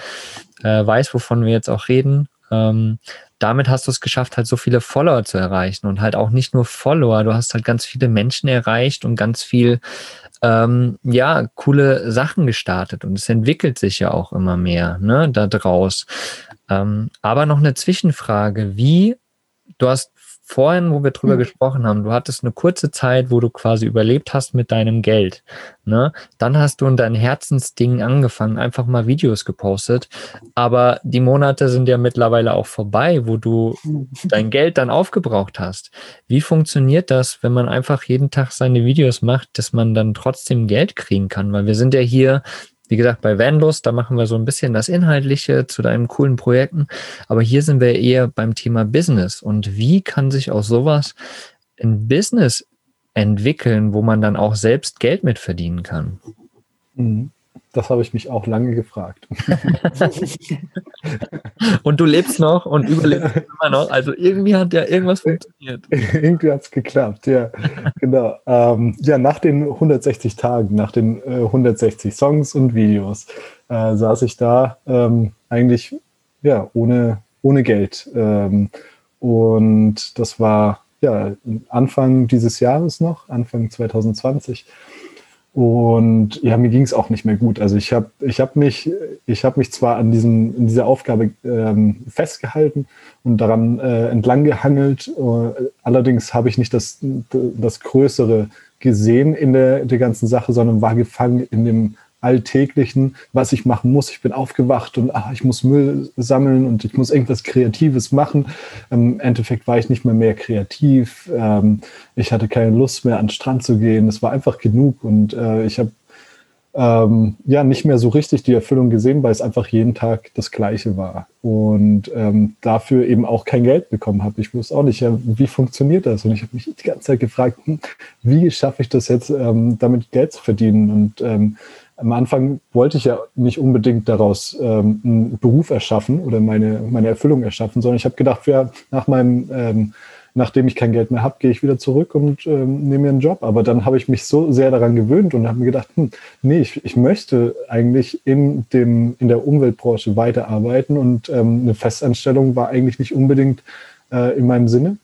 äh, weiß, wovon wir jetzt auch reden. Ähm, damit hast du es geschafft, halt so viele Follower zu erreichen und halt auch nicht nur Follower, du hast halt ganz viele Menschen erreicht und ganz viel, ähm, ja, coole Sachen gestartet und es entwickelt sich ja auch immer mehr, ne, da draus. Ähm, aber noch eine Zwischenfrage, wie, du hast vorhin, wo wir drüber mhm. gesprochen haben, du hattest eine kurze Zeit, wo du quasi überlebt hast mit deinem Geld. Ne? Dann hast du in dein Herzensding angefangen, einfach mal Videos gepostet. Aber die Monate sind ja mittlerweile auch vorbei, wo du dein Geld dann aufgebraucht hast. Wie funktioniert das, wenn man einfach jeden Tag seine Videos macht, dass man dann trotzdem Geld kriegen kann? Weil wir sind ja hier wie gesagt, bei Vanlust, da machen wir so ein bisschen das Inhaltliche zu deinen coolen Projekten. Aber hier sind wir eher beim Thema Business. Und wie kann sich aus sowas ein Business entwickeln, wo man dann auch selbst Geld mit verdienen kann? Mhm. Das habe ich mich auch lange gefragt. und du lebst noch und überlebst immer noch. Also irgendwie hat ja irgendwas funktioniert. irgendwie hat es geklappt, ja. genau. Ähm, ja, nach den 160 Tagen, nach den äh, 160 Songs und Videos, äh, saß ich da ähm, eigentlich ja, ohne, ohne Geld. Ähm, und das war ja Anfang dieses Jahres noch, Anfang 2020. Und ja, mir ging es auch nicht mehr gut. Also ich habe ich hab mich, ich hab mich zwar an diesem, in dieser Aufgabe ähm, festgehalten und daran äh, entlang gehangelt, äh, allerdings habe ich nicht das, das Größere gesehen in der, der ganzen Sache, sondern war gefangen in dem Alltäglichen, was ich machen muss. Ich bin aufgewacht und ach, ich muss Müll sammeln und ich muss irgendwas Kreatives machen. Im Endeffekt war ich nicht mehr mehr kreativ. Ähm, ich hatte keine Lust mehr, an den Strand zu gehen. Es war einfach genug und äh, ich habe ähm, ja nicht mehr so richtig die Erfüllung gesehen, weil es einfach jeden Tag das Gleiche war und ähm, dafür eben auch kein Geld bekommen habe. Ich wusste auch nicht, ja, wie funktioniert das? Und ich habe mich die ganze Zeit gefragt, hm, wie schaffe ich das jetzt, ähm, damit Geld zu verdienen? Und ähm, am Anfang wollte ich ja nicht unbedingt daraus ähm, einen Beruf erschaffen oder meine, meine Erfüllung erschaffen, sondern ich habe gedacht, ja, nach meinem ähm, nachdem ich kein Geld mehr habe, gehe ich wieder zurück und ähm, nehme mir einen Job. Aber dann habe ich mich so sehr daran gewöhnt und habe mir gedacht, hm, nee, ich, ich möchte eigentlich in, dem, in der Umweltbranche weiterarbeiten und ähm, eine Festanstellung war eigentlich nicht unbedingt äh, in meinem Sinne.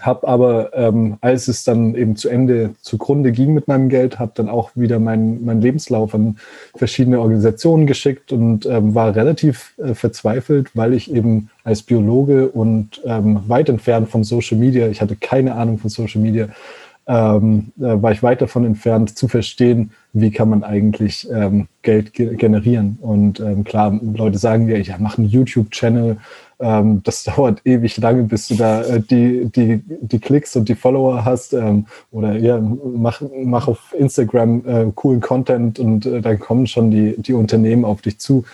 Habe aber, ähm, als es dann eben zu Ende zugrunde ging mit meinem Geld, habe dann auch wieder meinen mein Lebenslauf an verschiedene Organisationen geschickt und ähm, war relativ äh, verzweifelt, weil ich eben als Biologe und ähm, weit entfernt von Social Media, ich hatte keine Ahnung von Social Media, ähm, äh, war ich weit davon entfernt zu verstehen, wie kann man eigentlich ähm, Geld ge generieren. Und ähm, klar, Leute sagen ja, ja, mach einen YouTube-Channel ähm, das dauert ewig lange, bis du da äh, die, die, die Klicks und die Follower hast. Ähm, oder ja, mach, mach auf Instagram äh, coolen Content und äh, dann kommen schon die, die Unternehmen auf dich zu.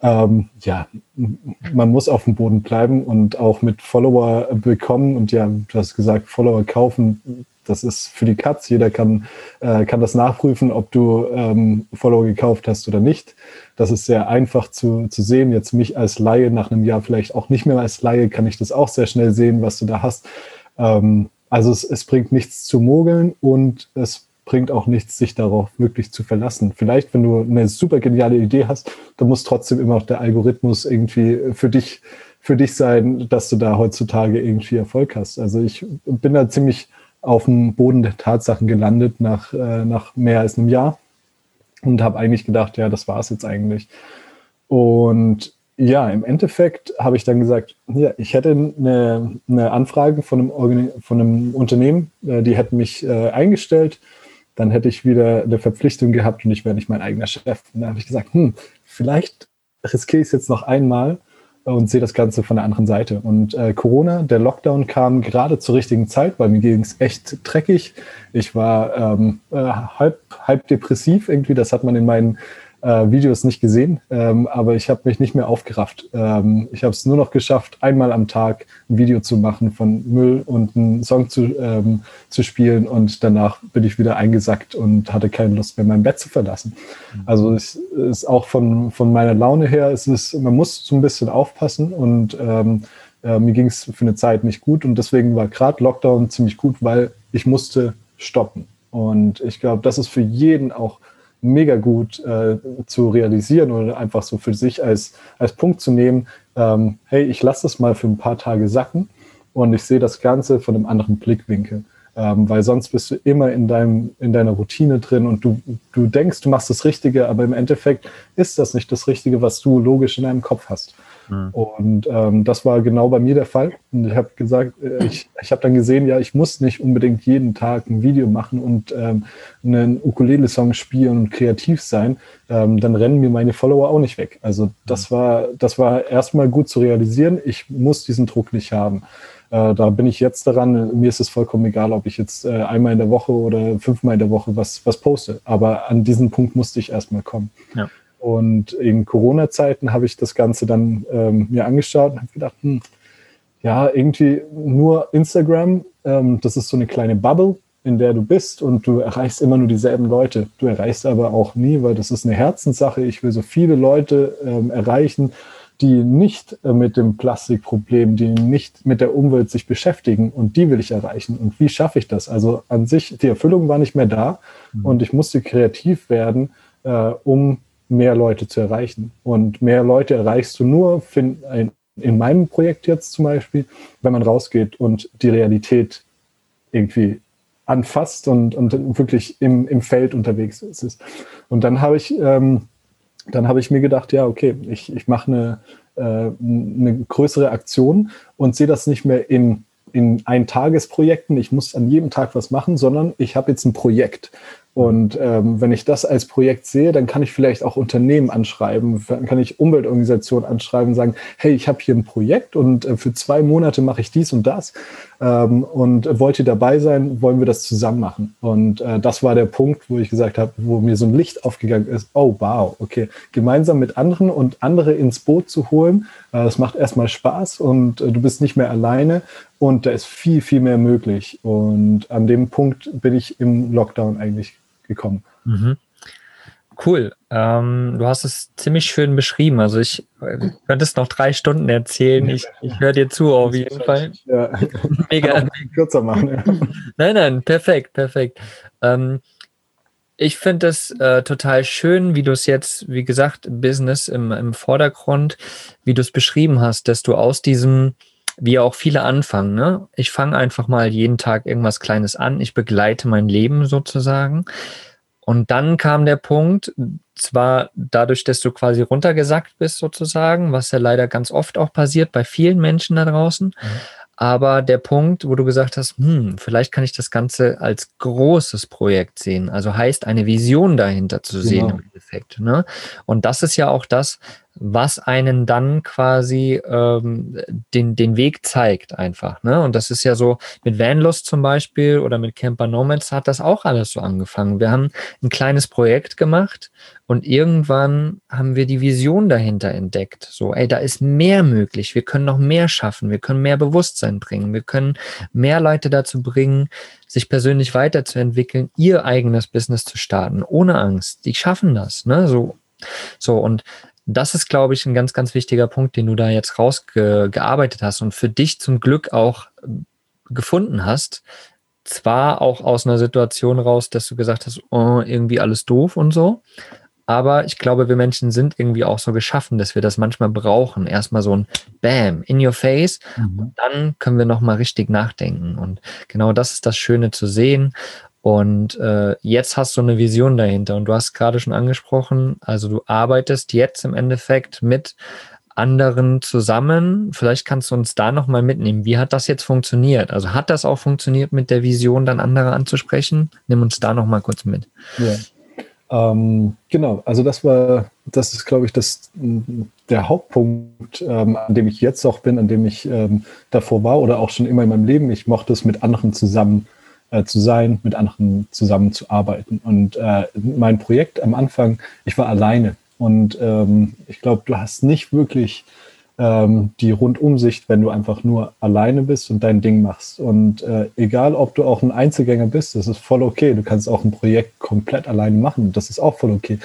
Ähm, ja, man muss auf dem Boden bleiben und auch mit Follower bekommen und ja, du hast gesagt, Follower kaufen das ist für die Katz. Jeder kann, äh, kann das nachprüfen, ob du ähm, Follower gekauft hast oder nicht. Das ist sehr einfach zu, zu sehen. Jetzt mich als Laie, nach einem Jahr vielleicht auch nicht mehr als Laie, kann ich das auch sehr schnell sehen, was du da hast. Ähm, also es, es bringt nichts zu mogeln und es bringt auch nichts, sich darauf wirklich zu verlassen. Vielleicht, wenn du eine super geniale Idee hast, dann muss trotzdem immer noch der Algorithmus irgendwie für dich, für dich sein, dass du da heutzutage irgendwie Erfolg hast. Also ich bin da ziemlich auf dem Boden der Tatsachen gelandet nach, äh, nach mehr als einem Jahr und habe eigentlich gedacht, ja, das war es jetzt eigentlich. Und ja, im Endeffekt habe ich dann gesagt, ja, ich hätte eine, eine Anfrage von einem, von einem Unternehmen, äh, die hätten mich äh, eingestellt, dann hätte ich wieder eine Verpflichtung gehabt und ich wäre nicht mein eigener Chef. Und dann habe ich gesagt, hm, vielleicht riskiere ich es jetzt noch einmal und sehe das Ganze von der anderen Seite. Und äh, Corona, der Lockdown kam gerade zur richtigen Zeit, weil mir ging es echt dreckig. Ich war ähm, äh, halb, halb depressiv irgendwie, das hat man in meinen äh, Videos nicht gesehen, ähm, aber ich habe mich nicht mehr aufgerafft. Ähm, ich habe es nur noch geschafft, einmal am Tag ein Video zu machen von Müll und einen Song zu, ähm, zu spielen und danach bin ich wieder eingesackt und hatte keine Lust mehr, mein Bett zu verlassen. Also es ist auch von, von meiner Laune her, es ist, man muss so ein bisschen aufpassen und ähm, äh, mir ging es für eine Zeit nicht gut und deswegen war gerade Lockdown ziemlich gut, weil ich musste stoppen. Und ich glaube, das ist für jeden auch mega gut äh, zu realisieren oder einfach so für sich als, als Punkt zu nehmen, ähm, hey, ich lasse das mal für ein paar Tage sacken und ich sehe das Ganze von einem anderen Blickwinkel. Ähm, weil sonst bist du immer in, deinem, in deiner Routine drin und du, du denkst, du machst das Richtige, aber im Endeffekt ist das nicht das Richtige, was du logisch in deinem Kopf hast. Mhm. Und ähm, das war genau bei mir der Fall. Und ich habe gesagt, äh, ich, ich habe dann gesehen, ja, ich muss nicht unbedingt jeden Tag ein Video machen und ähm, einen Ukulele-Song spielen und kreativ sein. Ähm, dann rennen mir meine Follower auch nicht weg. Also das mhm. war, das war erstmal gut zu realisieren. Ich muss diesen Druck nicht haben. Äh, da bin ich jetzt daran. Mir ist es vollkommen egal, ob ich jetzt äh, einmal in der Woche oder fünfmal in der Woche was, was poste. Aber an diesen Punkt musste ich erstmal kommen. Ja. Und in Corona-Zeiten habe ich das Ganze dann ähm, mir angeschaut und habe gedacht, hm, ja, irgendwie nur Instagram, ähm, das ist so eine kleine Bubble, in der du bist und du erreichst immer nur dieselben Leute. Du erreichst aber auch nie, weil das ist eine Herzenssache. Ich will so viele Leute ähm, erreichen, die nicht äh, mit dem Plastikproblem, die nicht mit der Umwelt sich beschäftigen und die will ich erreichen. Und wie schaffe ich das? Also an sich, die Erfüllung war nicht mehr da mhm. und ich musste kreativ werden, äh, um mehr Leute zu erreichen. Und mehr Leute erreichst du nur, find, in meinem Projekt jetzt zum Beispiel, wenn man rausgeht und die Realität irgendwie anfasst und, und wirklich im, im Feld unterwegs ist. Und dann habe ich, ähm, dann ich mir gedacht, ja, okay, ich, ich mache eine, äh, eine größere Aktion und sehe das nicht mehr in in Eintagesprojekten, ich muss an jedem Tag was machen, sondern ich habe jetzt ein Projekt. Und ähm, wenn ich das als Projekt sehe, dann kann ich vielleicht auch Unternehmen anschreiben, dann kann ich Umweltorganisationen anschreiben und sagen, hey, ich habe hier ein Projekt und äh, für zwei Monate mache ich dies und das. Ähm, und wollt ihr dabei sein, wollen wir das zusammen machen. Und äh, das war der Punkt, wo ich gesagt habe, wo mir so ein Licht aufgegangen ist, oh wow, okay, gemeinsam mit anderen und andere ins Boot zu holen, äh, das macht erstmal Spaß und äh, du bist nicht mehr alleine und da ist viel, viel mehr möglich. Und an dem Punkt bin ich im Lockdown eigentlich gekommen. Mhm. Cool. Ähm, du hast es ziemlich schön beschrieben. Also ich äh, könnte noch drei Stunden erzählen. Ich, ich höre dir zu auf jeden Fall. Ja. Mega. Kürzer machen. Ja. Nein, nein, perfekt, perfekt. Ähm, ich finde es äh, total schön, wie du es jetzt, wie gesagt, Business im, im Vordergrund, wie du es beschrieben hast, dass du aus diesem, wie auch viele anfangen, ne? Ich fange einfach mal jeden Tag irgendwas Kleines an, ich begleite mein Leben sozusagen. Und dann kam der Punkt, zwar dadurch, dass du quasi runtergesackt bist sozusagen, was ja leider ganz oft auch passiert bei vielen Menschen da draußen, mhm. Aber der Punkt, wo du gesagt hast, hm, vielleicht kann ich das Ganze als großes Projekt sehen, also heißt eine Vision dahinter zu genau. sehen im Endeffekt. Ne? Und das ist ja auch das, was einen dann quasi ähm, den, den Weg zeigt einfach. Ne? Und das ist ja so mit Vanlust zum Beispiel oder mit Camper Nomads hat das auch alles so angefangen. Wir haben ein kleines Projekt gemacht und irgendwann haben wir die Vision dahinter entdeckt. So, ey, da ist mehr möglich. Wir können noch mehr schaffen. Wir können mehr Bewusstsein bringen. Wir können mehr Leute dazu bringen, sich persönlich weiterzuentwickeln, ihr eigenes Business zu starten, ohne Angst. Die schaffen das, ne? So, so und das ist, glaube ich, ein ganz, ganz wichtiger Punkt, den du da jetzt rausgearbeitet hast und für dich zum Glück auch gefunden hast. Zwar auch aus einer Situation raus, dass du gesagt hast, oh, irgendwie alles doof und so, aber ich glaube, wir Menschen sind irgendwie auch so geschaffen, dass wir das manchmal brauchen. Erstmal so ein Bam in your face. Mhm. Und dann können wir nochmal richtig nachdenken. Und genau das ist das Schöne zu sehen. Und äh, jetzt hast du eine Vision dahinter. Und du hast gerade schon angesprochen, also du arbeitest jetzt im Endeffekt mit anderen zusammen. Vielleicht kannst du uns da nochmal mitnehmen. Wie hat das jetzt funktioniert? Also hat das auch funktioniert mit der Vision, dann andere anzusprechen? Nimm uns da nochmal kurz mit. Ja. Ähm, genau, also das war, das ist, glaube ich, das, der Hauptpunkt, ähm, an dem ich jetzt auch bin, an dem ich ähm, davor war oder auch schon immer in meinem Leben. Ich mochte es, mit anderen zusammen äh, zu sein, mit anderen zusammen zu arbeiten. Und äh, mein Projekt am Anfang, ich war alleine. Und ähm, ich glaube, du hast nicht wirklich ähm, die Rundumsicht, wenn du einfach nur alleine bist und dein Ding machst. Und äh, egal, ob du auch ein Einzelgänger bist, das ist voll okay. Du kannst auch ein Projekt komplett alleine machen. Das ist auch voll okay.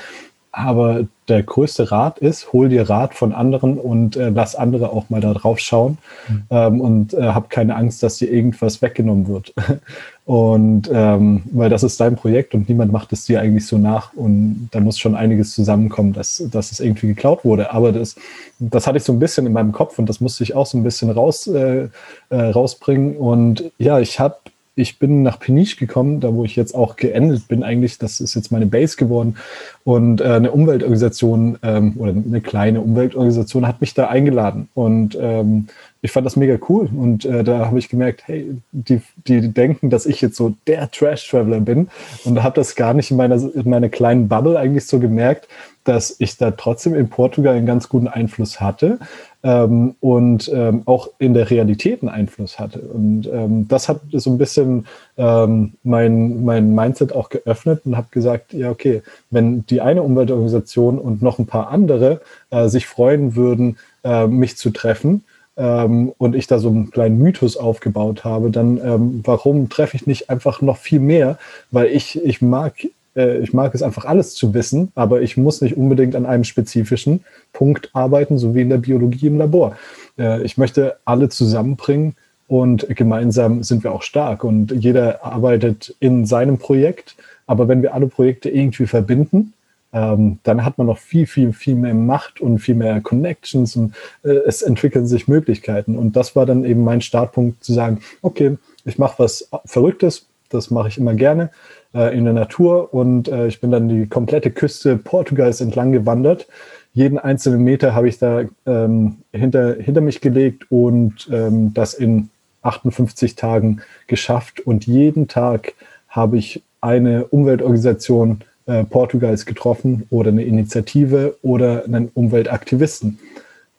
Aber der größte Rat ist, hol dir Rat von anderen und äh, lass andere auch mal da drauf schauen mhm. ähm, und äh, hab keine Angst, dass dir irgendwas weggenommen wird. und ähm, weil das ist dein Projekt und niemand macht es dir eigentlich so nach und da muss schon einiges zusammenkommen, dass, dass es irgendwie geklaut wurde. Aber das, das hatte ich so ein bisschen in meinem Kopf und das musste ich auch so ein bisschen raus, äh, äh rausbringen. Und ja, ich habe ich bin nach Peniche gekommen, da wo ich jetzt auch geendet bin eigentlich. Das ist jetzt meine Base geworden. Und äh, eine Umweltorganisation ähm, oder eine kleine Umweltorganisation hat mich da eingeladen. Und ähm, ich fand das mega cool. Und äh, da habe ich gemerkt, hey, die, die denken, dass ich jetzt so der Trash-Traveler bin. Und habe das gar nicht in meiner, in meiner kleinen Bubble eigentlich so gemerkt, dass ich da trotzdem in Portugal einen ganz guten Einfluss hatte ähm, und ähm, auch in der Realität einen Einfluss hatte. Und ähm, das hat so ein bisschen ähm, mein, mein Mindset auch geöffnet und habe gesagt, ja, okay, wenn die eine Umweltorganisation und noch ein paar andere äh, sich freuen würden, äh, mich zu treffen, ähm, und ich da so einen kleinen Mythos aufgebaut habe, dann ähm, warum treffe ich nicht einfach noch viel mehr? Weil ich, ich mag äh, ich mag es einfach alles zu wissen, aber ich muss nicht unbedingt an einem spezifischen Punkt arbeiten, so wie in der Biologie im Labor. Äh, ich möchte alle zusammenbringen und gemeinsam sind wir auch stark und jeder arbeitet in seinem Projekt. Aber wenn wir alle Projekte irgendwie verbinden, ähm, dann hat man noch viel, viel, viel mehr Macht und viel mehr Connections und äh, es entwickeln sich Möglichkeiten. Und das war dann eben mein Startpunkt zu sagen, okay, ich mache was Verrücktes, das mache ich immer gerne äh, in der Natur und äh, ich bin dann die komplette Küste Portugals entlang gewandert. Jeden einzelnen Meter habe ich da ähm, hinter, hinter mich gelegt und ähm, das in 58 Tagen geschafft. Und jeden Tag habe ich eine Umweltorganisation äh, Portugals getroffen oder eine Initiative oder einen Umweltaktivisten.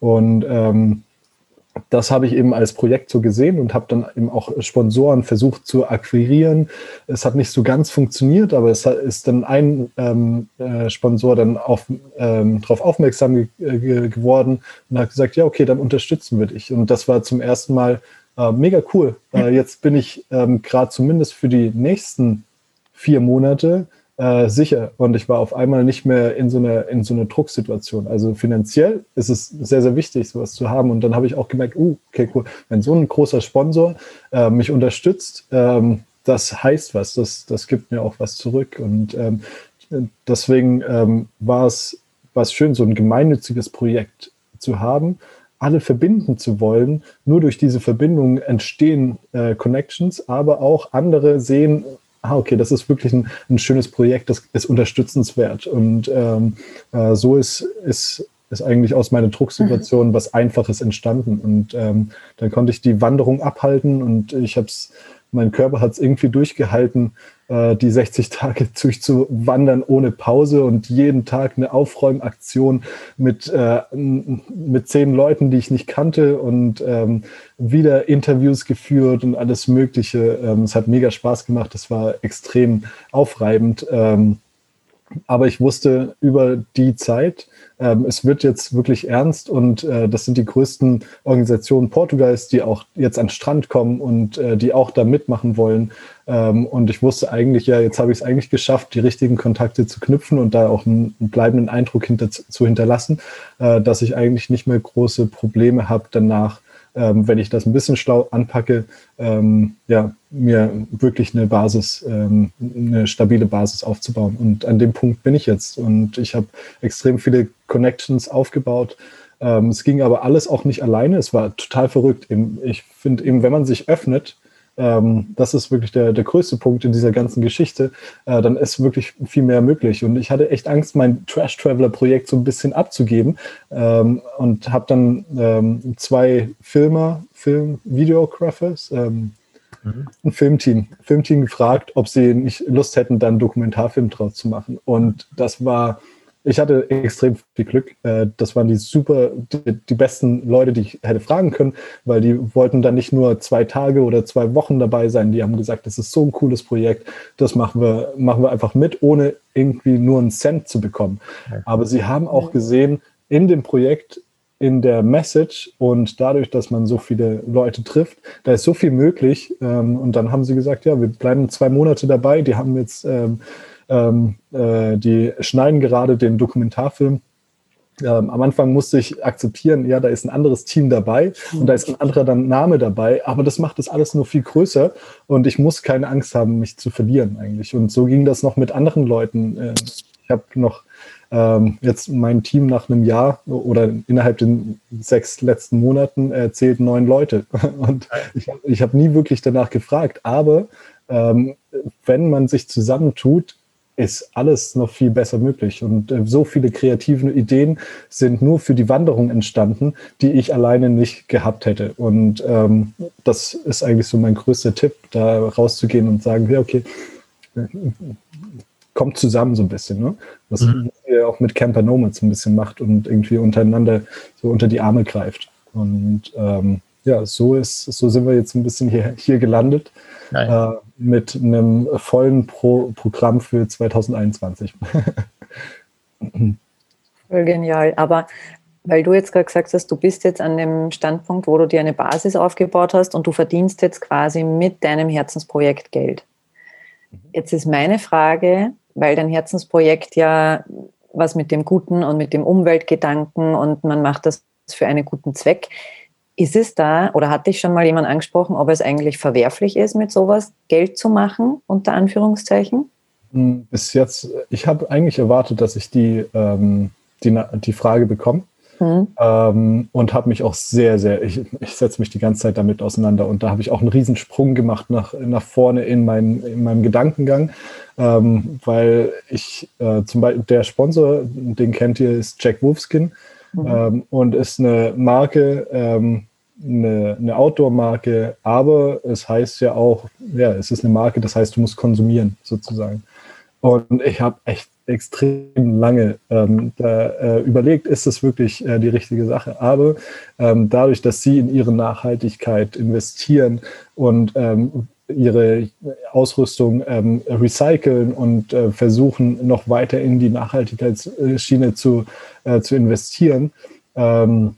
Und ähm, das habe ich eben als Projekt so gesehen und habe dann eben auch Sponsoren versucht zu akquirieren. Es hat nicht so ganz funktioniert, aber es ist dann ein ähm, äh, Sponsor dann auf, ähm, darauf aufmerksam ge ge geworden und hat gesagt, ja, okay, dann unterstützen wir dich. Und das war zum ersten Mal äh, mega cool. Äh, jetzt bin ich ähm, gerade zumindest für die nächsten vier Monate äh, sicher und ich war auf einmal nicht mehr in so einer in so einer Drucksituation. Also finanziell ist es sehr sehr wichtig, sowas zu haben. Und dann habe ich auch gemerkt, uh, okay cool, wenn so ein großer Sponsor äh, mich unterstützt, ähm, das heißt was, das das gibt mir auch was zurück. Und ähm, deswegen ähm, war es was schön, so ein gemeinnütziges Projekt zu haben, alle verbinden zu wollen. Nur durch diese Verbindung entstehen äh, Connections, aber auch andere sehen, ah, okay, das ist wirklich ein, ein schönes Projekt, das ist unterstützenswert. Und ähm, äh, so ist, ist, ist eigentlich aus meiner Drucksituation mhm. was Einfaches entstanden. Und ähm, dann konnte ich die Wanderung abhalten und ich habe es, mein Körper hat es irgendwie durchgehalten, äh, die 60 Tage durchzuwandern ohne Pause und jeden Tag eine Aufräumaktion mit, äh, mit zehn Leuten, die ich nicht kannte und ähm, wieder Interviews geführt und alles Mögliche. Ähm, es hat mega Spaß gemacht. Es war extrem aufreibend. Ähm, aber ich wusste über die Zeit, ähm, es wird jetzt wirklich ernst und äh, das sind die größten Organisationen Portugals, die auch jetzt an den Strand kommen und äh, die auch da mitmachen wollen. Ähm, und ich wusste eigentlich, ja, jetzt habe ich es eigentlich geschafft, die richtigen Kontakte zu knüpfen und da auch einen, einen bleibenden Eindruck hinter, zu hinterlassen, äh, dass ich eigentlich nicht mehr große Probleme habe, danach ähm, wenn ich das ein bisschen schlau anpacke, ähm, ja, mir wirklich eine Basis, ähm, eine stabile Basis aufzubauen. Und an dem Punkt bin ich jetzt. Und ich habe extrem viele Connections aufgebaut. Ähm, es ging aber alles auch nicht alleine. Es war total verrückt. Ich finde eben, wenn man sich öffnet, ähm, das ist wirklich der, der größte Punkt in dieser ganzen Geschichte. Äh, dann ist wirklich viel mehr möglich. Und ich hatte echt Angst, mein Trash Traveler Projekt so ein bisschen abzugeben ähm, und habe dann ähm, zwei Filmer, Film, Videographers, ähm, mhm. ein Filmteam, Filmteam gefragt, ob sie nicht Lust hätten, dann einen Dokumentarfilm draus zu machen. Und das war ich hatte extrem viel Glück. Äh, das waren die super, die, die, besten Leute, die ich hätte fragen können, weil die wollten dann nicht nur zwei Tage oder zwei Wochen dabei sein. Die haben gesagt, das ist so ein cooles Projekt, das machen wir, machen wir einfach mit, ohne irgendwie nur einen Cent zu bekommen. Aber sie haben auch gesehen, in dem Projekt, in der Message und dadurch, dass man so viele Leute trifft, da ist so viel möglich. Ähm, und dann haben sie gesagt, ja, wir bleiben zwei Monate dabei. Die haben jetzt ähm, ähm, äh, die schneiden gerade den Dokumentarfilm. Ähm, am Anfang musste ich akzeptieren, ja, da ist ein anderes Team dabei und da ist ein anderer dann Name dabei, aber das macht das alles nur viel größer und ich muss keine Angst haben, mich zu verlieren eigentlich. Und so ging das noch mit anderen Leuten. Äh, ich habe noch ähm, jetzt mein Team nach einem Jahr oder innerhalb den sechs letzten Monaten erzählt neun Leute. Und ich, ich habe nie wirklich danach gefragt. Aber ähm, wenn man sich zusammentut, ist alles noch viel besser möglich. Und äh, so viele kreative Ideen sind nur für die Wanderung entstanden, die ich alleine nicht gehabt hätte. Und ähm, das ist eigentlich so mein größter Tipp, da rauszugehen und sagen, ja, okay, kommt zusammen so ein bisschen, ne? Was mhm. ihr auch mit Camper Nomads ein bisschen macht und irgendwie untereinander so unter die Arme greift. Und ähm, ja, so ist, so sind wir jetzt ein bisschen hier, hier gelandet äh, mit einem vollen Pro Programm für 2021. Voll genial. Aber weil du jetzt gerade gesagt hast, du bist jetzt an dem Standpunkt, wo du dir eine Basis aufgebaut hast und du verdienst jetzt quasi mit deinem Herzensprojekt Geld. Jetzt ist meine Frage, weil dein Herzensprojekt ja was mit dem Guten und mit dem Umweltgedanken und man macht das für einen guten Zweck. Ist es da oder hat dich schon mal jemand angesprochen, ob es eigentlich verwerflich ist, mit sowas Geld zu machen, unter Anführungszeichen? Hm, bis jetzt, ich habe eigentlich erwartet, dass ich die, ähm, die, die Frage bekomme. Mhm. Ähm, und habe mich auch sehr, sehr, ich, ich setze mich die ganze Zeit damit auseinander und da habe ich auch einen Riesensprung gemacht nach, nach vorne in, mein, in meinem Gedankengang, ähm, weil ich äh, zum Beispiel, der Sponsor, den kennt ihr, ist Jack Wolfskin mhm. ähm, und ist eine Marke, ähm, eine, eine Outdoor-Marke, aber es heißt ja auch, ja, es ist eine Marke, das heißt, du musst konsumieren sozusagen. Und ich habe echt extrem lange ähm, da, äh, überlegt, ist das wirklich äh, die richtige Sache. Aber ähm, dadurch, dass sie in ihre Nachhaltigkeit investieren und ähm, ihre Ausrüstung ähm, recyceln und äh, versuchen, noch weiter in die Nachhaltigkeitsschiene zu, äh, zu investieren. Ähm,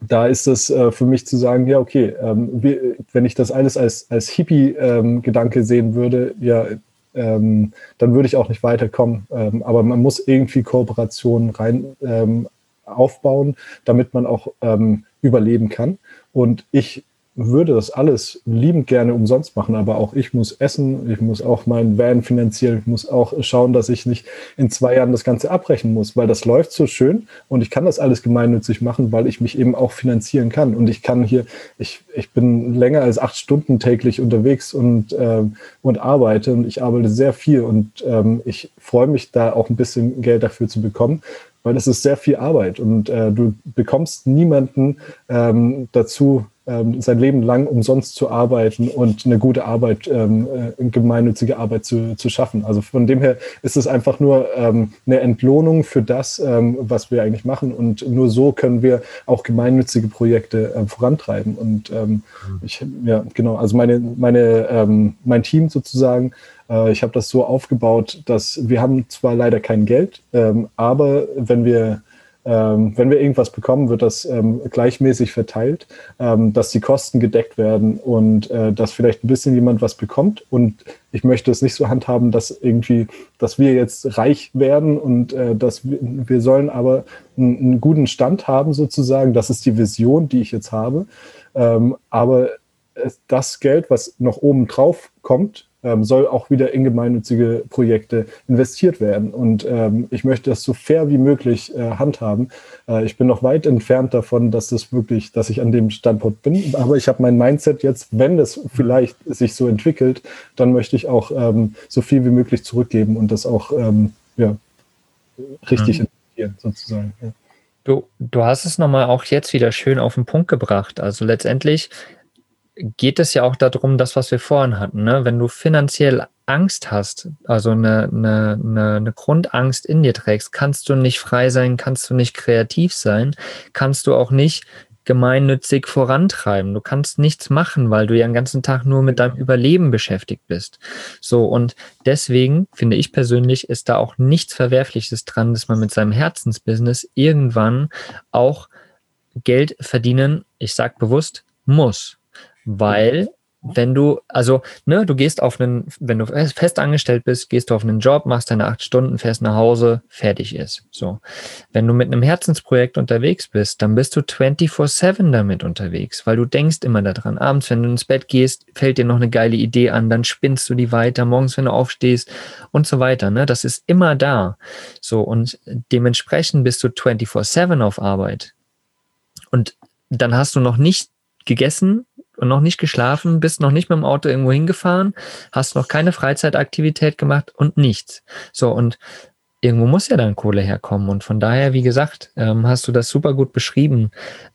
da ist es äh, für mich zu sagen, ja, okay, ähm, wie, wenn ich das alles als, als Hippie-Gedanke sehen würde, ja, ähm, dann würde ich auch nicht weiterkommen. Ähm, aber man muss irgendwie Kooperationen rein ähm, aufbauen, damit man auch ähm, überleben kann. Und ich würde das alles liebend gerne umsonst machen, aber auch ich muss essen, ich muss auch meinen Van finanzieren, ich muss auch schauen, dass ich nicht in zwei Jahren das Ganze abbrechen muss, weil das läuft so schön und ich kann das alles gemeinnützig machen, weil ich mich eben auch finanzieren kann. Und ich kann hier, ich, ich bin länger als acht Stunden täglich unterwegs und, äh, und arbeite und ich arbeite sehr viel und ähm, ich freue mich da auch ein bisschen Geld dafür zu bekommen weil es ist sehr viel Arbeit und äh, du bekommst niemanden ähm, dazu, ähm, sein Leben lang umsonst zu arbeiten und eine gute Arbeit, ähm, äh, gemeinnützige Arbeit zu, zu schaffen. Also von dem her ist es einfach nur ähm, eine Entlohnung für das, ähm, was wir eigentlich machen und nur so können wir auch gemeinnützige Projekte äh, vorantreiben. Und ähm, mhm. ich, ja, genau, also meine, meine, ähm, mein Team sozusagen äh, ich habe das so aufgebaut, dass wir haben zwar leider kein Geld, ähm, aber wenn wir ähm, wenn wir irgendwas bekommen, wird das ähm, gleichmäßig verteilt, ähm, dass die Kosten gedeckt werden und äh, dass vielleicht ein bisschen jemand was bekommt. Und ich möchte es nicht so handhaben, dass irgendwie, dass wir jetzt reich werden und äh, dass wir, wir sollen aber einen, einen, guten Stand haben sozusagen. Das ist die Vision, die ich jetzt habe. Ähm, aber das Geld, was noch oben drauf kommt, ähm, soll auch wieder in gemeinnützige Projekte investiert werden. Und ähm, ich möchte das so fair wie möglich äh, handhaben. Äh, ich bin noch weit entfernt davon, dass das wirklich, dass ich an dem Standpunkt bin. Aber ich habe mein Mindset jetzt, wenn das vielleicht sich so entwickelt, dann möchte ich auch ähm, so viel wie möglich zurückgeben und das auch ähm, ja, richtig mhm. investieren, sozusagen. Ja. Du, du hast es nochmal auch jetzt wieder schön auf den Punkt gebracht. Also letztendlich geht es ja auch darum, das, was wir vorhin hatten. Ne? Wenn du finanziell Angst hast, also eine, eine, eine, eine Grundangst in dir trägst, kannst du nicht frei sein, kannst du nicht kreativ sein, kannst du auch nicht gemeinnützig vorantreiben. Du kannst nichts machen, weil du ja den ganzen Tag nur mit deinem Überleben beschäftigt bist. So, und deswegen finde ich persönlich, ist da auch nichts Verwerfliches dran, dass man mit seinem Herzensbusiness irgendwann auch Geld verdienen, ich sag bewusst, muss. Weil wenn du, also, ne, du gehst auf einen, wenn du fest angestellt bist, gehst du auf einen Job, machst deine acht Stunden, fährst nach Hause, fertig ist. So. Wenn du mit einem Herzensprojekt unterwegs bist, dann bist du 24-7 damit unterwegs, weil du denkst immer daran. Abends, wenn du ins Bett gehst, fällt dir noch eine geile Idee an, dann spinnst du die weiter, morgens, wenn du aufstehst und so weiter, ne. Das ist immer da. So. Und dementsprechend bist du 24-7 auf Arbeit. Und dann hast du noch nicht gegessen, und noch nicht geschlafen, bist noch nicht mit dem Auto irgendwo hingefahren, hast noch keine Freizeitaktivität gemacht und nichts. So, und irgendwo muss ja dann Kohle herkommen. Und von daher, wie gesagt, ähm, hast du das super gut beschrieben.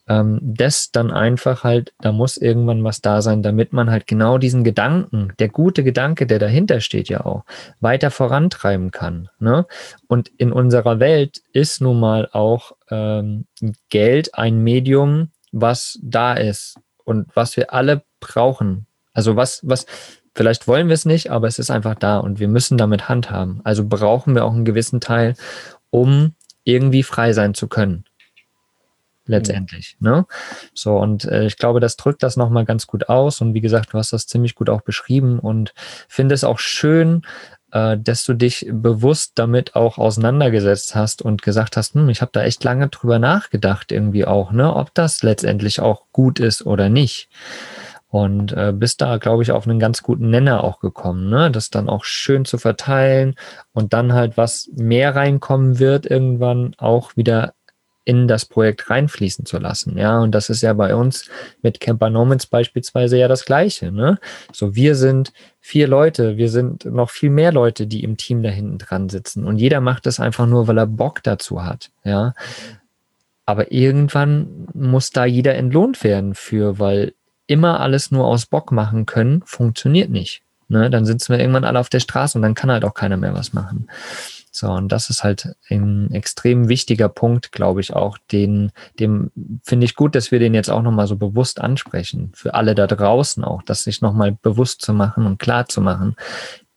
Ähm, das dann einfach halt, da muss irgendwann was da sein, damit man halt genau diesen Gedanken, der gute Gedanke, der dahinter steht ja auch, weiter vorantreiben kann. Ne? Und in unserer Welt ist nun mal auch ähm, Geld ein Medium, was da ist und was wir alle brauchen. Also was, was, vielleicht wollen wir es nicht, aber es ist einfach da und wir müssen damit handhaben. Also brauchen wir auch einen gewissen Teil, um irgendwie frei sein zu können. Letztendlich. Ne? So, und äh, ich glaube, das drückt das nochmal ganz gut aus. Und wie gesagt, du hast das ziemlich gut auch beschrieben und finde es auch schön, äh, dass du dich bewusst damit auch auseinandergesetzt hast und gesagt hast, hm, ich habe da echt lange drüber nachgedacht, irgendwie auch, ne, ob das letztendlich auch gut ist oder nicht. Und äh, bist da, glaube ich, auf einen ganz guten Nenner auch gekommen, ne? Das dann auch schön zu verteilen und dann halt, was mehr reinkommen wird, irgendwann auch wieder in das Projekt reinfließen zu lassen. Ja, und das ist ja bei uns mit Camper Nomads beispielsweise ja das Gleiche. Ne? So, wir sind vier Leute, wir sind noch viel mehr Leute, die im Team da hinten dran sitzen. Und jeder macht das einfach nur, weil er Bock dazu hat. Ja. Aber irgendwann muss da jeder entlohnt werden für, weil immer alles nur aus Bock machen können, funktioniert nicht. Ne? Dann sitzen wir irgendwann alle auf der Straße und dann kann halt auch keiner mehr was machen. So, und das ist halt ein extrem wichtiger Punkt, glaube ich auch. Den, dem finde ich gut, dass wir den jetzt auch nochmal so bewusst ansprechen. Für alle da draußen auch, das sich nochmal bewusst zu machen und klar zu machen,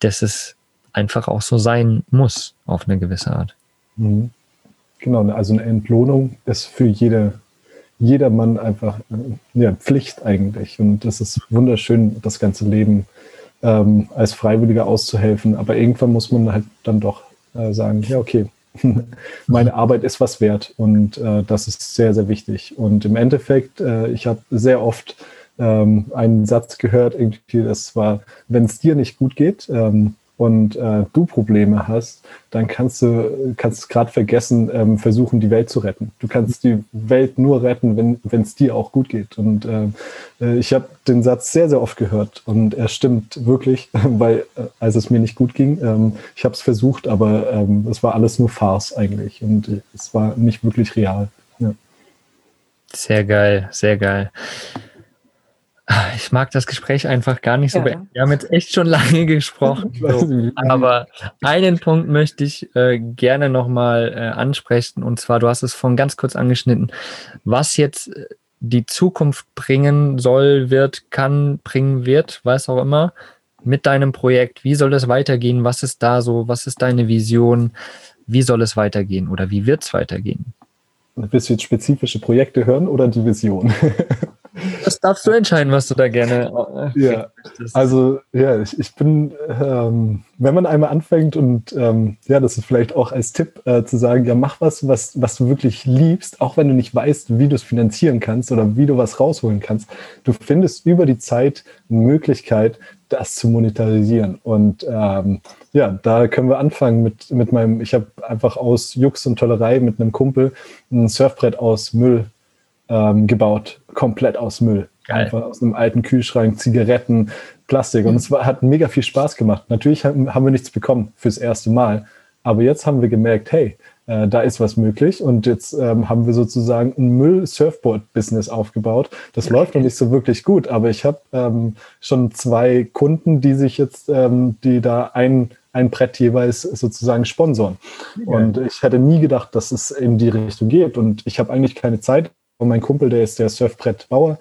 dass es einfach auch so sein muss, auf eine gewisse Art. Mhm. Genau, also eine Entlohnung ist für jede, jedermann einfach äh, ja, Pflicht eigentlich. Und das ist wunderschön, das ganze Leben ähm, als Freiwilliger auszuhelfen. Aber irgendwann muss man halt dann doch äh, sagen, ja, okay, meine Arbeit ist was wert und äh, das ist sehr, sehr wichtig. Und im Endeffekt, äh, ich habe sehr oft ähm, einen Satz gehört, irgendwie, das war, wenn es dir nicht gut geht, ähm, und äh, du Probleme hast, dann kannst du kannst gerade vergessen, ähm, versuchen die Welt zu retten. Du kannst die Welt nur retten, wenn es dir auch gut geht. Und äh, äh ich habe den Satz sehr sehr oft gehört und er stimmt wirklich, weil äh, als es mir nicht gut ging, ähm, ich habe es versucht, aber ähm, es war alles nur Farce eigentlich und äh, es war nicht wirklich real. Ja. Sehr geil, sehr geil. Ich mag das Gespräch einfach gar nicht so. Ja. Wir haben jetzt echt schon lange gesprochen. So. Aber einen Punkt möchte ich äh, gerne nochmal äh, ansprechen. Und zwar, du hast es von ganz kurz angeschnitten, was jetzt äh, die Zukunft bringen soll, wird, kann, bringen wird, was auch immer, mit deinem Projekt. Wie soll es weitergehen? Was ist da so? Was ist deine Vision? Wie soll es weitergehen oder wie wird es weitergehen? Willst du jetzt spezifische Projekte hören oder die Vision? Das darfst du entscheiden, was du da gerne. Äh, ja, also ja, ich, ich bin, ähm, wenn man einmal anfängt und ähm, ja, das ist vielleicht auch als Tipp äh, zu sagen, ja, mach was, was, was du wirklich liebst, auch wenn du nicht weißt, wie du es finanzieren kannst oder wie du was rausholen kannst. Du findest über die Zeit eine Möglichkeit, das zu monetarisieren. Und ähm, ja, da können wir anfangen mit, mit meinem, ich habe einfach aus Jux und Tollerei mit einem Kumpel ein Surfbrett aus Müll ähm, gebaut, komplett aus Müll. Geil. Einfach aus einem alten Kühlschrank, Zigaretten, Plastik. Und es war, hat mega viel Spaß gemacht. Natürlich haben, haben wir nichts bekommen fürs erste Mal. Aber jetzt haben wir gemerkt, hey, äh, da ist was möglich. Und jetzt ähm, haben wir sozusagen ein Müll-Surfboard-Business aufgebaut. Das läuft noch nicht so wirklich gut, aber ich habe ähm, schon zwei Kunden, die sich jetzt, ähm, die da ein, ein Brett jeweils sozusagen sponsoren. Okay. Und ich hätte nie gedacht, dass es in die Richtung geht. Und ich habe eigentlich keine Zeit, und mein Kumpel, der ist der Surfbrettbauer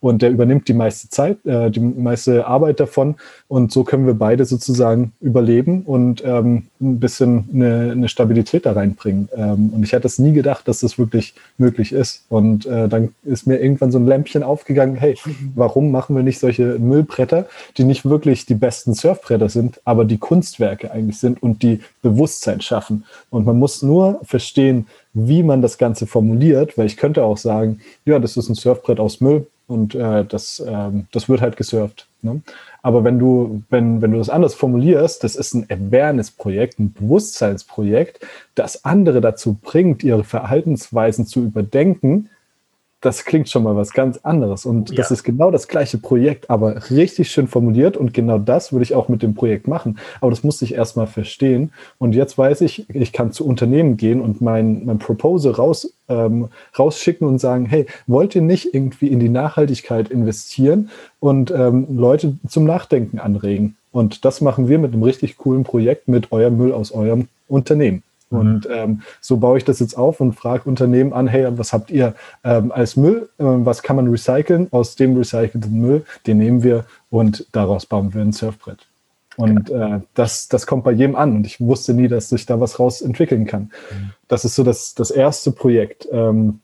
und der übernimmt die meiste Zeit, äh, die meiste Arbeit davon. Und so können wir beide sozusagen überleben und ähm, ein bisschen eine, eine, Stabilität da reinbringen. Ähm, und ich hätte es nie gedacht, dass das wirklich möglich ist. Und äh, dann ist mir irgendwann so ein Lämpchen aufgegangen, hey, warum machen wir nicht solche Müllbretter, die nicht wirklich die besten Surfbretter sind, aber die Kunstwerke eigentlich sind und die Bewusstsein schaffen. Und man muss nur verstehen, wie man das Ganze formuliert, weil ich könnte auch sagen, ja, das ist ein Surfbrett aus Müll und äh, das, ähm, das wird halt gesurft. Ne? Aber wenn du, wenn, wenn du das anders formulierst, das ist ein Awareness-Projekt, ein Bewusstseinsprojekt, das andere dazu bringt, ihre Verhaltensweisen zu überdenken, das klingt schon mal was ganz anderes. Und ja. das ist genau das gleiche Projekt, aber richtig schön formuliert. Und genau das würde ich auch mit dem Projekt machen. Aber das musste ich erstmal verstehen. Und jetzt weiß ich, ich kann zu Unternehmen gehen und mein, mein Proposal raus, ähm, rausschicken und sagen, hey, wollt ihr nicht irgendwie in die Nachhaltigkeit investieren und ähm, Leute zum Nachdenken anregen? Und das machen wir mit einem richtig coolen Projekt mit eurem Müll aus eurem Unternehmen. Mhm. Und ähm, so baue ich das jetzt auf und frage Unternehmen an, hey, was habt ihr ähm, als Müll? Ähm, was kann man recyceln? Aus dem recycelten Müll, den nehmen wir und daraus bauen wir ein Surfbrett. Und äh, das, das kommt bei jedem an. Und ich wusste nie, dass sich da was raus entwickeln kann. Mhm. Das ist so das, das erste Projekt. Ähm,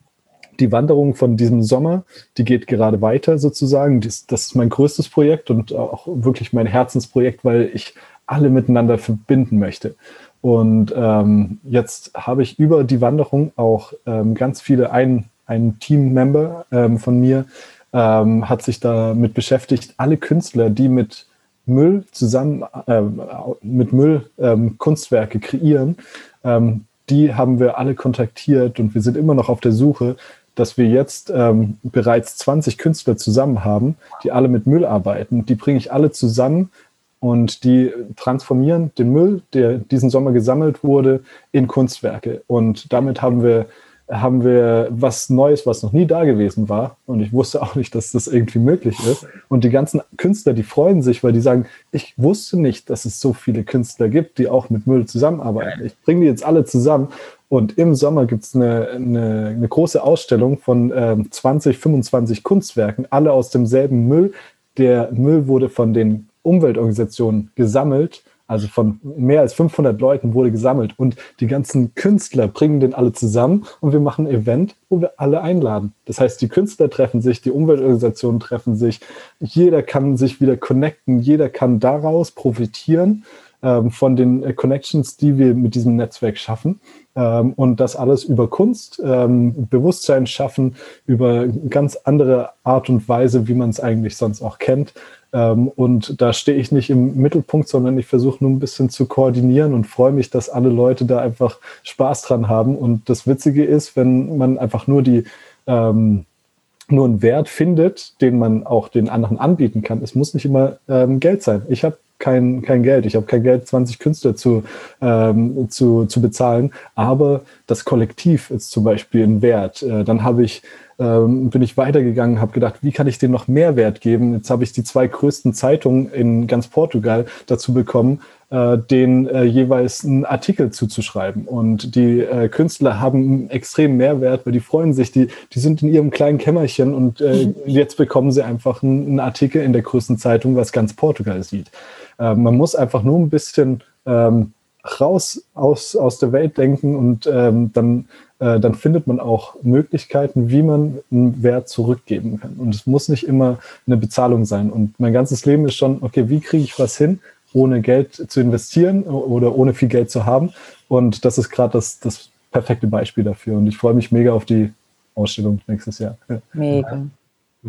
die Wanderung von diesem Sommer, die geht gerade weiter sozusagen. Das, das ist mein größtes Projekt und auch wirklich mein Herzensprojekt, weil ich alle miteinander verbinden möchte. Und ähm, jetzt habe ich über die Wanderung auch ähm, ganz viele, ein, ein Team-Member ähm, von mir ähm, hat sich damit beschäftigt, alle Künstler, die mit Müll zusammen, äh, mit Müll ähm, Kunstwerke kreieren, ähm, die haben wir alle kontaktiert und wir sind immer noch auf der Suche, dass wir jetzt bereits 20 Künstler zusammen haben, die alle mit Müll arbeiten. Die bringe ich alle zusammen und die transformieren den Müll, der diesen Sommer gesammelt wurde, in Kunstwerke. Und damit haben wir, haben wir was Neues, was noch nie da gewesen war. Und ich wusste auch nicht, dass das irgendwie möglich ist. Und die ganzen Künstler, die freuen sich, weil die sagen, ich wusste nicht, dass es so viele Künstler gibt, die auch mit Müll zusammenarbeiten. Ich bringe die jetzt alle zusammen. Und im Sommer gibt es eine, eine, eine, große Ausstellung von ähm, 20, 25 Kunstwerken, alle aus demselben Müll. Der Müll wurde von den Umweltorganisationen gesammelt Also von mehr als 500 Leuten wurde gesammelt und die ganzen Künstler bringen den alle zusammen und wir machen ein Event, wo wir alle einladen. Das heißt, die Künstler treffen sich, die Umweltorganisationen treffen sich, jeder kann sich wieder connecten, jeder kann daraus profitieren ähm, von den äh, Connections, die wir mit diesem Netzwerk schaffen. Ähm, und das alles über Kunst, ähm, Bewusstsein schaffen, über ganz andere Art und Weise, wie man es eigentlich sonst auch kennt. Ähm, und da stehe ich nicht im Mittelpunkt, sondern ich versuche nur ein bisschen zu koordinieren und freue mich, dass alle Leute da einfach Spaß dran haben. Und das Witzige ist, wenn man einfach nur die ähm, nur einen Wert findet, den man auch den anderen anbieten kann. Es muss nicht immer ähm, Geld sein. Ich habe kein, kein Geld. Ich habe kein Geld, 20 Künstler zu, ähm, zu, zu bezahlen. Aber das Kollektiv ist zum Beispiel ein Wert. Äh, dann habe ich ähm, bin ich weitergegangen, habe gedacht, wie kann ich dem noch mehr Wert geben? Jetzt habe ich die zwei größten Zeitungen in ganz Portugal dazu bekommen, äh, den äh, jeweils einen Artikel zuzuschreiben. Und die äh, Künstler haben einen extremen Mehrwert, weil die freuen sich, die, die sind in ihrem kleinen Kämmerchen und äh, mhm. jetzt bekommen sie einfach einen, einen, Artikel in der größten Zeitung, was ganz Portugal sieht. Äh, man muss einfach nur ein bisschen ähm, raus aus, aus der Welt denken und ähm, dann, äh, dann findet man auch Möglichkeiten, wie man einen Wert zurückgeben kann. Und es muss nicht immer eine Bezahlung sein. Und mein ganzes Leben ist schon, okay, wie kriege ich was hin, ohne Geld zu investieren oder ohne viel Geld zu haben? Und das ist gerade das, das perfekte Beispiel dafür. Und ich freue mich mega auf die Ausstellung nächstes Jahr. Mega.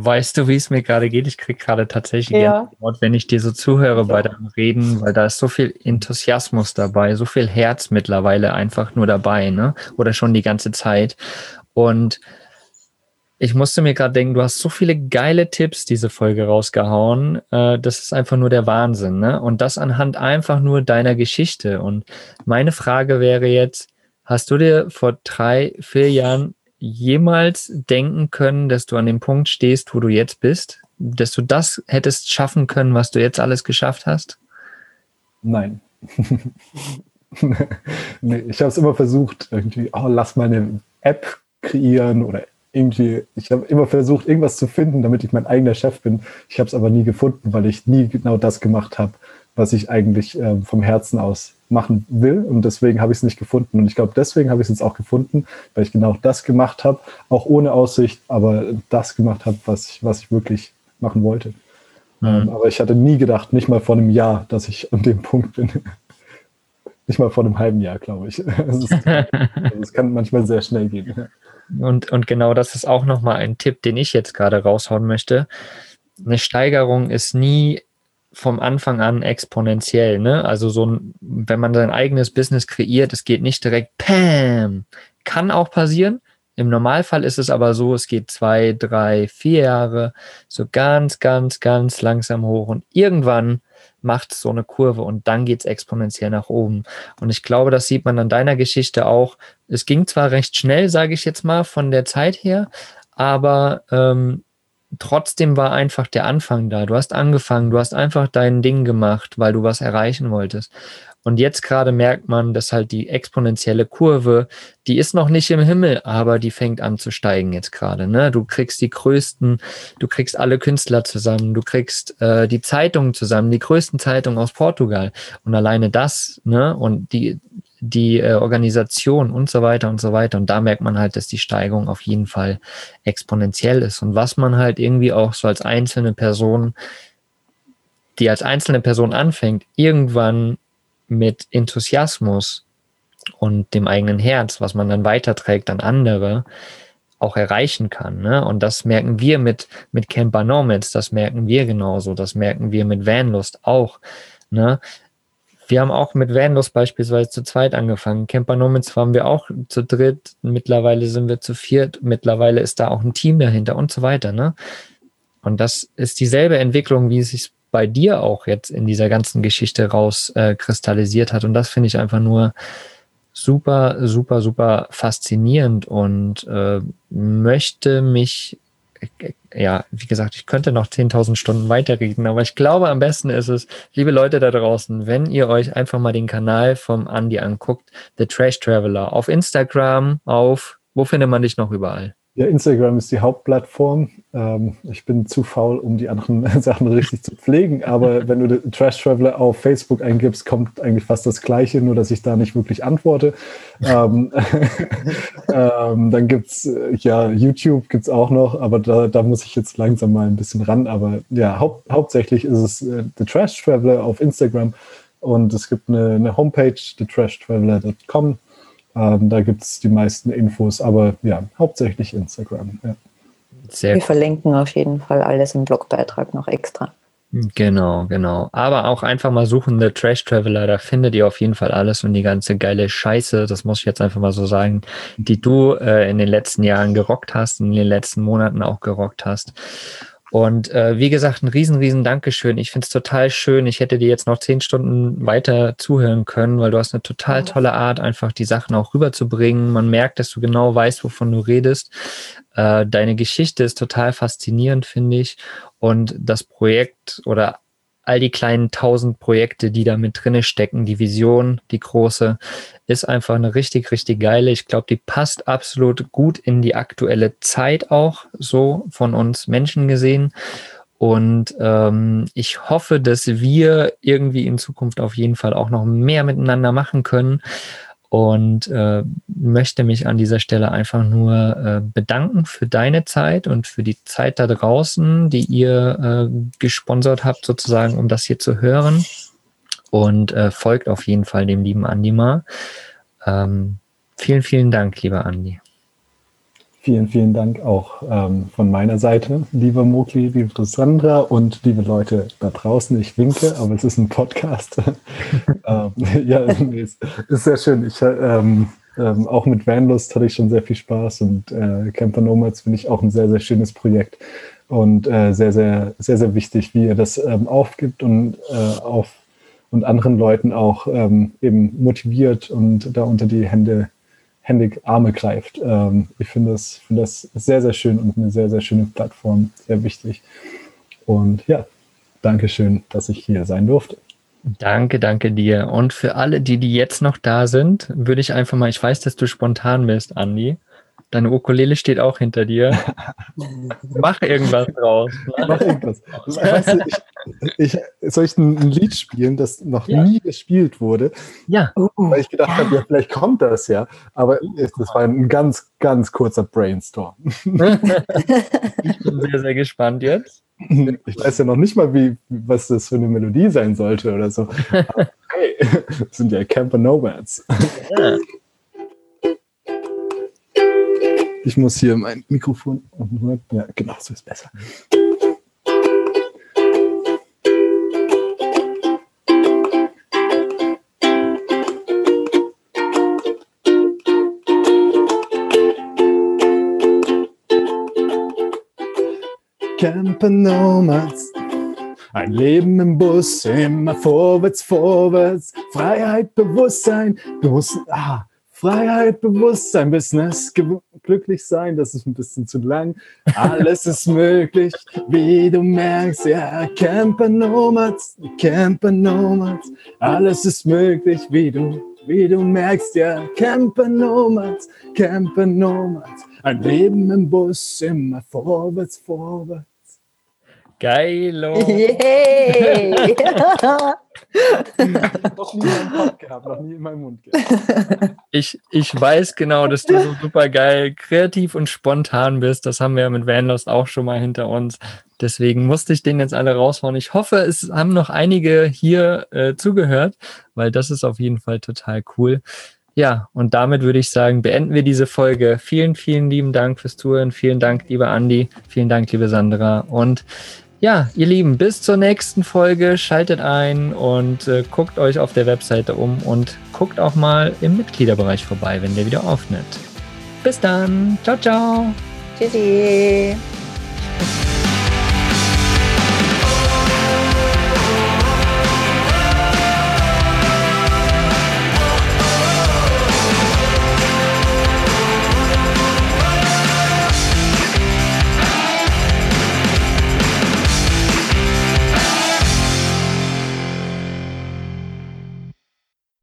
Weißt du, wie es mir gerade geht? Ich kriege gerade tatsächlich ja. Wort, wenn ich dir so zuhöre bei deinem Reden, weil da ist so viel Enthusiasmus dabei, so viel Herz mittlerweile einfach nur dabei, ne? Oder schon die ganze Zeit. Und ich musste mir gerade denken, du hast so viele geile Tipps diese Folge rausgehauen. Äh, das ist einfach nur der Wahnsinn, ne? Und das anhand einfach nur deiner Geschichte. Und meine Frage wäre jetzt, hast du dir vor drei, vier Jahren jemals denken können, dass du an dem Punkt stehst, wo du jetzt bist? Dass du das hättest schaffen können, was du jetzt alles geschafft hast? Nein. nee, ich habe es immer versucht, irgendwie, oh, lass mal eine App kreieren oder irgendwie, ich habe immer versucht, irgendwas zu finden, damit ich mein eigener Chef bin. Ich habe es aber nie gefunden, weil ich nie genau das gemacht habe, was ich eigentlich äh, vom Herzen aus machen will. Und deswegen habe ich es nicht gefunden. Und ich glaube, deswegen habe ich es jetzt auch gefunden, weil ich genau das gemacht habe, auch ohne Aussicht, aber das gemacht habe, was ich, was ich wirklich machen wollte. Mhm. Ähm, aber ich hatte nie gedacht, nicht mal vor einem Jahr, dass ich an dem Punkt bin. nicht mal vor einem halben Jahr, glaube ich. Es, also es kann manchmal sehr schnell gehen. Und, und genau das ist auch nochmal ein Tipp, den ich jetzt gerade raushauen möchte. Eine Steigerung ist nie vom Anfang an exponentiell. Ne? Also so ein, wenn man sein eigenes Business kreiert, es geht nicht direkt Pam. Kann auch passieren. Im Normalfall ist es aber so, es geht zwei, drei, vier Jahre so ganz, ganz, ganz langsam hoch und irgendwann macht so eine Kurve und dann geht es exponentiell nach oben. Und ich glaube, das sieht man an deiner Geschichte auch. Es ging zwar recht schnell, sage ich jetzt mal, von der Zeit her, aber ähm, trotzdem war einfach der Anfang da. Du hast angefangen, du hast einfach dein Ding gemacht, weil du was erreichen wolltest. Und jetzt gerade merkt man, dass halt die exponentielle Kurve, die ist noch nicht im Himmel, aber die fängt an zu steigen jetzt gerade. Ne? Du kriegst die größten, du kriegst alle Künstler zusammen, du kriegst äh, die Zeitungen zusammen, die größten Zeitungen aus Portugal. Und alleine das, ne, und die, die äh, Organisation und so weiter und so weiter. Und da merkt man halt, dass die Steigung auf jeden Fall exponentiell ist. Und was man halt irgendwie auch so als einzelne Person, die als einzelne Person anfängt, irgendwann mit Enthusiasmus und dem eigenen Herz, was man dann weiterträgt an andere, auch erreichen kann. Ne? Und das merken wir mit, mit Camper Nomads, das merken wir genauso, das merken wir mit Vanlust auch. Ne? Wir haben auch mit Vanlos beispielsweise zu zweit angefangen. Camper Nomads waren wir auch zu dritt. Mittlerweile sind wir zu viert. Mittlerweile ist da auch ein Team dahinter und so weiter. Ne? Und das ist dieselbe Entwicklung, wie es sich bei dir auch jetzt in dieser ganzen Geschichte rauskristallisiert äh, hat. Und das finde ich einfach nur super, super, super faszinierend und äh, möchte mich ja, wie gesagt, ich könnte noch 10.000 Stunden weiterreden, aber ich glaube, am besten ist es, liebe Leute da draußen, wenn ihr euch einfach mal den Kanal vom Andy anguckt, The Trash Traveler, auf Instagram, auf, wo findet man dich noch überall? Ja, Instagram ist die Hauptplattform. Ähm, ich bin zu faul, um die anderen Sachen richtig zu pflegen. Aber wenn du Trash Traveler auf Facebook eingibst, kommt eigentlich fast das Gleiche, nur dass ich da nicht wirklich antworte. ähm, ähm, dann gibt's äh, ja YouTube gibt's auch noch, aber da, da muss ich jetzt langsam mal ein bisschen ran. Aber ja, hau hauptsächlich ist es äh, The Trash Traveler auf Instagram und es gibt eine, eine Homepage, thetrashtraveler.com ähm, da gibt es die meisten Infos, aber ja, hauptsächlich Instagram. Ja. Sehr Wir verlinken auf jeden Fall alles im Blogbeitrag noch extra. Genau, genau. Aber auch einfach mal suchen, der Trash Traveler, da findet ihr auf jeden Fall alles und die ganze geile Scheiße, das muss ich jetzt einfach mal so sagen, die du äh, in den letzten Jahren gerockt hast, in den letzten Monaten auch gerockt hast. Und äh, wie gesagt, ein riesen, riesen Dankeschön. Ich finde es total schön. Ich hätte dir jetzt noch zehn Stunden weiter zuhören können, weil du hast eine total tolle Art, einfach die Sachen auch rüberzubringen. Man merkt, dass du genau weißt, wovon du redest. Äh, deine Geschichte ist total faszinierend, finde ich. Und das Projekt oder all die kleinen tausend Projekte, die da mit drinne stecken, die Vision, die große, ist einfach eine richtig, richtig geile. Ich glaube, die passt absolut gut in die aktuelle Zeit auch, so von uns Menschen gesehen. Und ähm, ich hoffe, dass wir irgendwie in Zukunft auf jeden Fall auch noch mehr miteinander machen können und äh, möchte mich an dieser Stelle einfach nur äh, bedanken für deine Zeit und für die Zeit da draußen, die ihr äh, gesponsert habt, sozusagen, um das hier zu hören. Und äh, folgt auf jeden Fall dem lieben Andi mal. Ähm, vielen, vielen Dank, lieber Andi. Vielen, vielen Dank auch ähm, von meiner Seite, lieber Mokli, liebe Sandra und liebe Leute da draußen. Ich winke, aber es ist ein Podcast. ähm, ja, ist, ist, sehr schön. Ich, ähm, ähm, auch mit Vanlust hatte ich schon sehr viel Spaß und äh, Camper Nomads finde ich auch ein sehr, sehr schönes Projekt und äh, sehr, sehr, sehr, sehr wichtig, wie ihr das ähm, aufgibt und äh, auf und anderen Leuten auch ähm, eben motiviert und da unter die Hände händig Arme greift. Ähm, ich finde das, find das sehr, sehr schön und eine sehr, sehr schöne Plattform, sehr wichtig. Und ja, danke schön, dass ich hier sein durfte. Danke, danke dir. Und für alle, die, die jetzt noch da sind, würde ich einfach mal, ich weiß, dass du spontan bist, Andi. Deine Ukulele steht auch hinter dir. Mach irgendwas draus. Mach irgendwas. Weißt du, ich, ich, soll ich ein, Lied spielen, das noch ja. nie gespielt wurde? Ja. Weil ich gedacht ja. habe, ja, vielleicht kommt das ja. Aber das war ein ganz, ganz kurzer Brainstorm. ich bin sehr, sehr gespannt jetzt. Ich weiß ja noch nicht mal, wie, was das für eine Melodie sein sollte oder so. Aber hey, das sind ja Camper Nomads. Ja. Ich muss hier mein Mikrofon. Ja, genau, so ist besser. Camper Nomads. Ein Leben im Bus, immer vorwärts, vorwärts. Freiheit, Bewusstsein, Bewusstsein. Ah, Freiheit, Bewusstsein, Business, glücklich sein, das ist ein bisschen zu lang. Alles ist möglich, wie du merkst, ja, Camper Nomads, Camper Nomads. Alles ist möglich, wie du, wie du merkst, ja, Camper Nomads, Camper Nomads. Ein Leben im Bus, immer vorwärts, vorwärts. Geilo. Yay. noch nie in meinem Mund gehabt, noch nie in meinem Mund gehabt. Ich, ich weiß genau, dass du so super geil, kreativ und spontan bist. Das haben wir ja mit Vanlost auch schon mal hinter uns. Deswegen musste ich den jetzt alle raushauen. Ich hoffe, es haben noch einige hier äh, zugehört, weil das ist auf jeden Fall total cool. Ja, und damit würde ich sagen, beenden wir diese Folge. Vielen, vielen lieben Dank fürs Zuhören. Vielen Dank, lieber Andi. Vielen Dank, liebe Sandra. Und ja, ihr Lieben, bis zur nächsten Folge. Schaltet ein und äh, guckt euch auf der Webseite um und guckt auch mal im Mitgliederbereich vorbei, wenn der wieder öffnet. Bis dann. Ciao, ciao. Tschüssi.